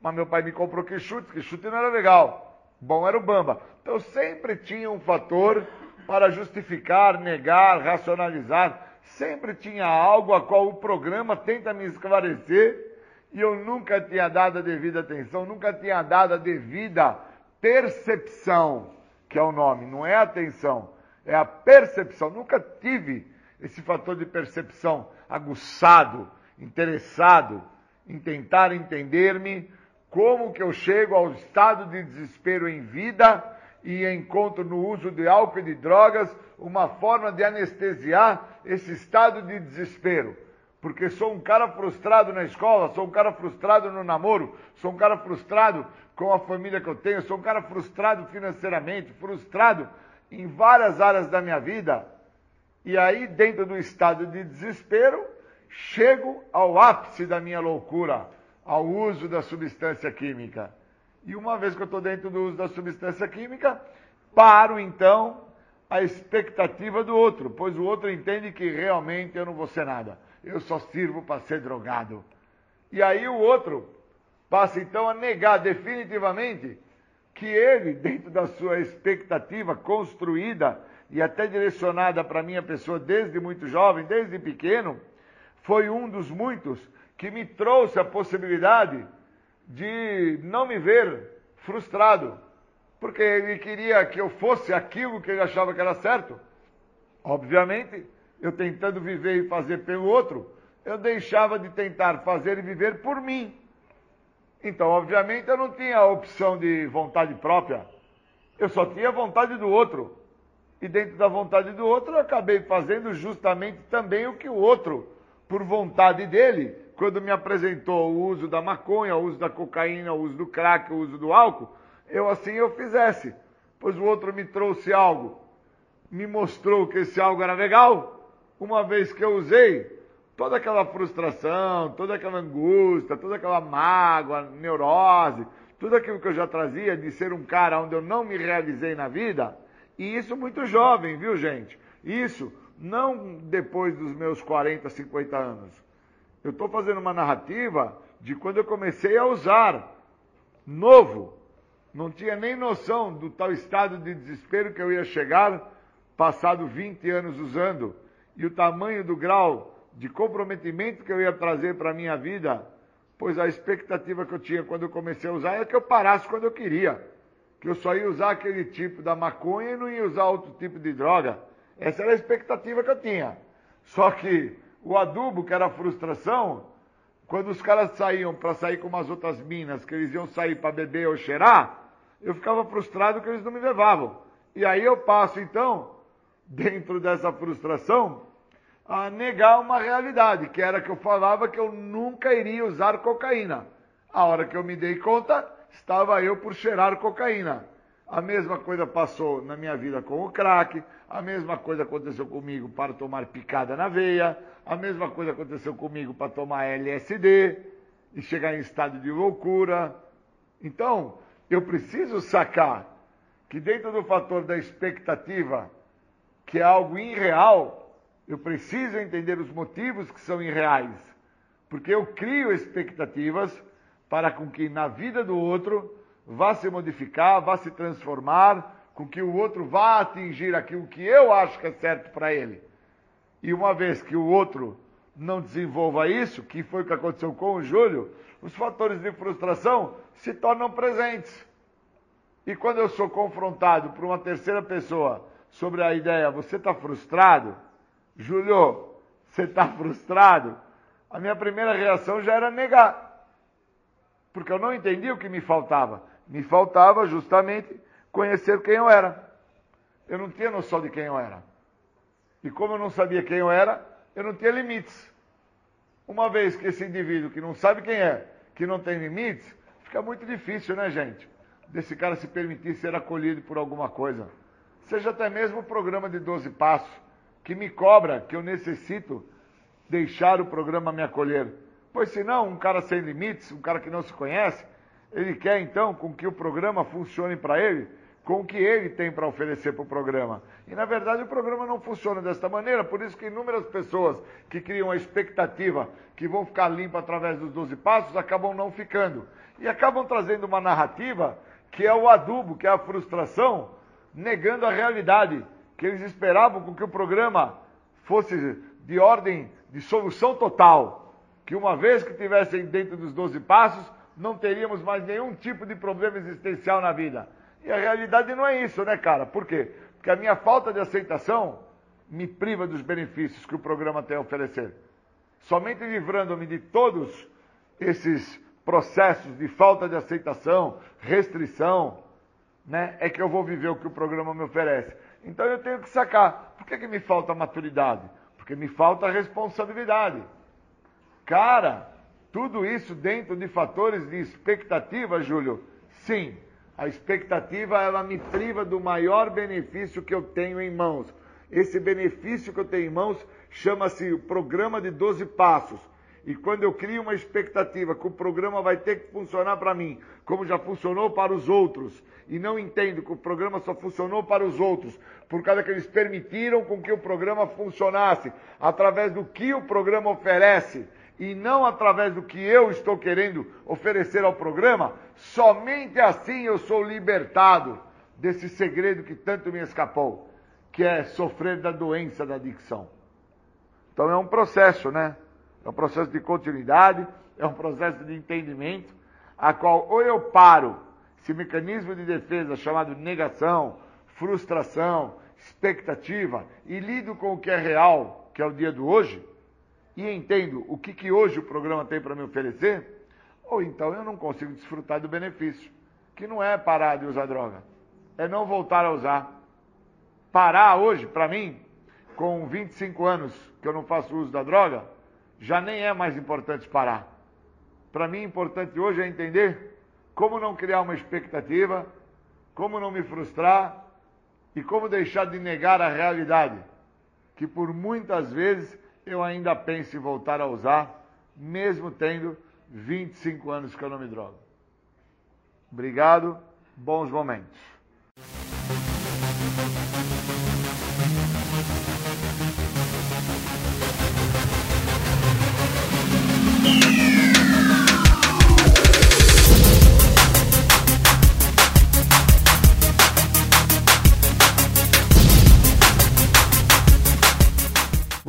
Mas meu pai me comprou que chute, que chute não era legal. Bom era o bamba. Então sempre tinha um fator para justificar, negar, racionalizar sempre tinha algo a qual o programa tenta me esclarecer e eu nunca tinha dado a devida atenção, nunca tinha dado a devida percepção, que é o nome, não é atenção, é a percepção. Nunca tive esse fator de percepção aguçado, interessado em tentar entender-me como que eu chego ao estado de desespero em vida e encontro no uso de álcool e de drogas uma forma de anestesiar esse estado de desespero. Porque sou um cara frustrado na escola, sou um cara frustrado no namoro, sou um cara frustrado com a família que eu tenho, sou um cara frustrado financeiramente, frustrado em várias áreas da minha vida. E aí, dentro do estado de desespero, chego ao ápice da minha loucura, ao uso da substância química. E uma vez que eu estou dentro do uso da substância química, paro então a expectativa do outro, pois o outro entende que realmente eu não vou ser nada. Eu só sirvo para ser drogado. E aí o outro passa então a negar definitivamente que ele, dentro da sua expectativa construída e até direcionada para a minha pessoa desde muito jovem, desde pequeno, foi um dos muitos que me trouxe a possibilidade de não me ver frustrado, porque ele queria que eu fosse aquilo que ele achava que era certo. Obviamente, eu tentando viver e fazer pelo outro, eu deixava de tentar fazer e viver por mim. Então, obviamente, eu não tinha a opção de vontade própria. Eu só tinha vontade do outro. E dentro da vontade do outro, eu acabei fazendo justamente também o que o outro, por vontade dele, quando me apresentou o uso da maconha, o uso da cocaína, o uso do crack, o uso do álcool, eu assim eu fizesse. Pois o outro me trouxe algo, me mostrou que esse algo era legal, uma vez que eu usei, toda aquela frustração, toda aquela angústia, toda aquela mágoa, neurose, tudo aquilo que eu já trazia de ser um cara onde eu não me realizei na vida, e isso muito jovem, viu gente? Isso não depois dos meus 40, 50 anos. Eu estou fazendo uma narrativa de quando eu comecei a usar, novo, não tinha nem noção do tal estado de desespero que eu ia chegar, passado 20 anos usando, e o tamanho do grau de comprometimento que eu ia trazer para a minha vida, pois a expectativa que eu tinha quando eu comecei a usar é que eu parasse quando eu queria, que eu só ia usar aquele tipo da maconha e não ia usar outro tipo de droga. Essa era a expectativa que eu tinha. Só que o adubo, que era a frustração, quando os caras saíam para sair com umas outras minas, que eles iam sair para beber ou cheirar, eu ficava frustrado que eles não me levavam. E aí eu passo, então, dentro dessa frustração, a negar uma realidade, que era que eu falava que eu nunca iria usar cocaína. A hora que eu me dei conta, estava eu por cheirar cocaína. A mesma coisa passou na minha vida com o crack, a mesma coisa aconteceu comigo para tomar picada na veia, a mesma coisa aconteceu comigo para tomar LSD e chegar em estado de loucura. Então, eu preciso sacar que dentro do fator da expectativa, que é algo irreal, eu preciso entender os motivos que são irreais. Porque eu crio expectativas para com que na vida do outro vá se modificar, vá se transformar, com que o outro vá atingir aquilo que eu acho que é certo para ele. E uma vez que o outro não desenvolva isso, que foi o que aconteceu com o Júlio, os fatores de frustração se tornam presentes. E quando eu sou confrontado por uma terceira pessoa sobre a ideia, você está frustrado? Júlio, você está frustrado? A minha primeira reação já era negar. Porque eu não entendia o que me faltava. Me faltava justamente conhecer quem eu era. Eu não tinha noção de quem eu era. E como eu não sabia quem eu era, eu não tinha limites. Uma vez que esse indivíduo que não sabe quem é, que não tem limites, fica muito difícil, né, gente? Desse cara se permitir ser acolhido por alguma coisa. Seja até mesmo o programa de 12 passos, que me cobra que eu necessito deixar o programa me acolher. Pois senão, um cara sem limites, um cara que não se conhece, ele quer então com que o programa funcione para ele com o que ele tem para oferecer para o programa. E na verdade o programa não funciona desta maneira, por isso que inúmeras pessoas que criam a expectativa que vão ficar limpas através dos 12 passos acabam não ficando. E acabam trazendo uma narrativa que é o adubo, que é a frustração, negando a realidade, que eles esperavam com que o programa fosse de ordem de solução total, que uma vez que tivessem dentro dos 12 passos, não teríamos mais nenhum tipo de problema existencial na vida. E a realidade não é isso, né, cara? Por quê? Porque a minha falta de aceitação me priva dos benefícios que o programa tem a oferecer. Somente livrando-me de todos esses processos de falta de aceitação, restrição, né, é que eu vou viver o que o programa me oferece. Então eu tenho que sacar. Por que, que me falta maturidade? Porque me falta responsabilidade. Cara, tudo isso dentro de fatores de expectativa, Júlio? Sim. A expectativa, ela me priva do maior benefício que eu tenho em mãos. Esse benefício que eu tenho em mãos chama-se o programa de 12 passos. E quando eu crio uma expectativa que o programa vai ter que funcionar para mim, como já funcionou para os outros, e não entendo que o programa só funcionou para os outros, por causa que eles permitiram com que o programa funcionasse através do que o programa oferece, e não através do que eu estou querendo oferecer ao programa, somente assim eu sou libertado desse segredo que tanto me escapou, que é sofrer da doença da adicção. Então é um processo, né? É um processo de continuidade, é um processo de entendimento, a qual ou eu paro esse mecanismo de defesa chamado negação, frustração, expectativa e lido com o que é real, que é o dia do hoje, e entendo o que, que hoje o programa tem para me oferecer, ou então eu não consigo desfrutar do benefício, que não é parar de usar droga, é não voltar a usar. Parar hoje, para mim, com 25 anos que eu não faço uso da droga, já nem é mais importante parar. Para mim, importante hoje é entender como não criar uma expectativa, como não me frustrar e como deixar de negar a realidade, que por muitas vezes eu ainda penso em voltar a usar, mesmo tendo 25 anos que eu não me drogo. Obrigado, bons momentos.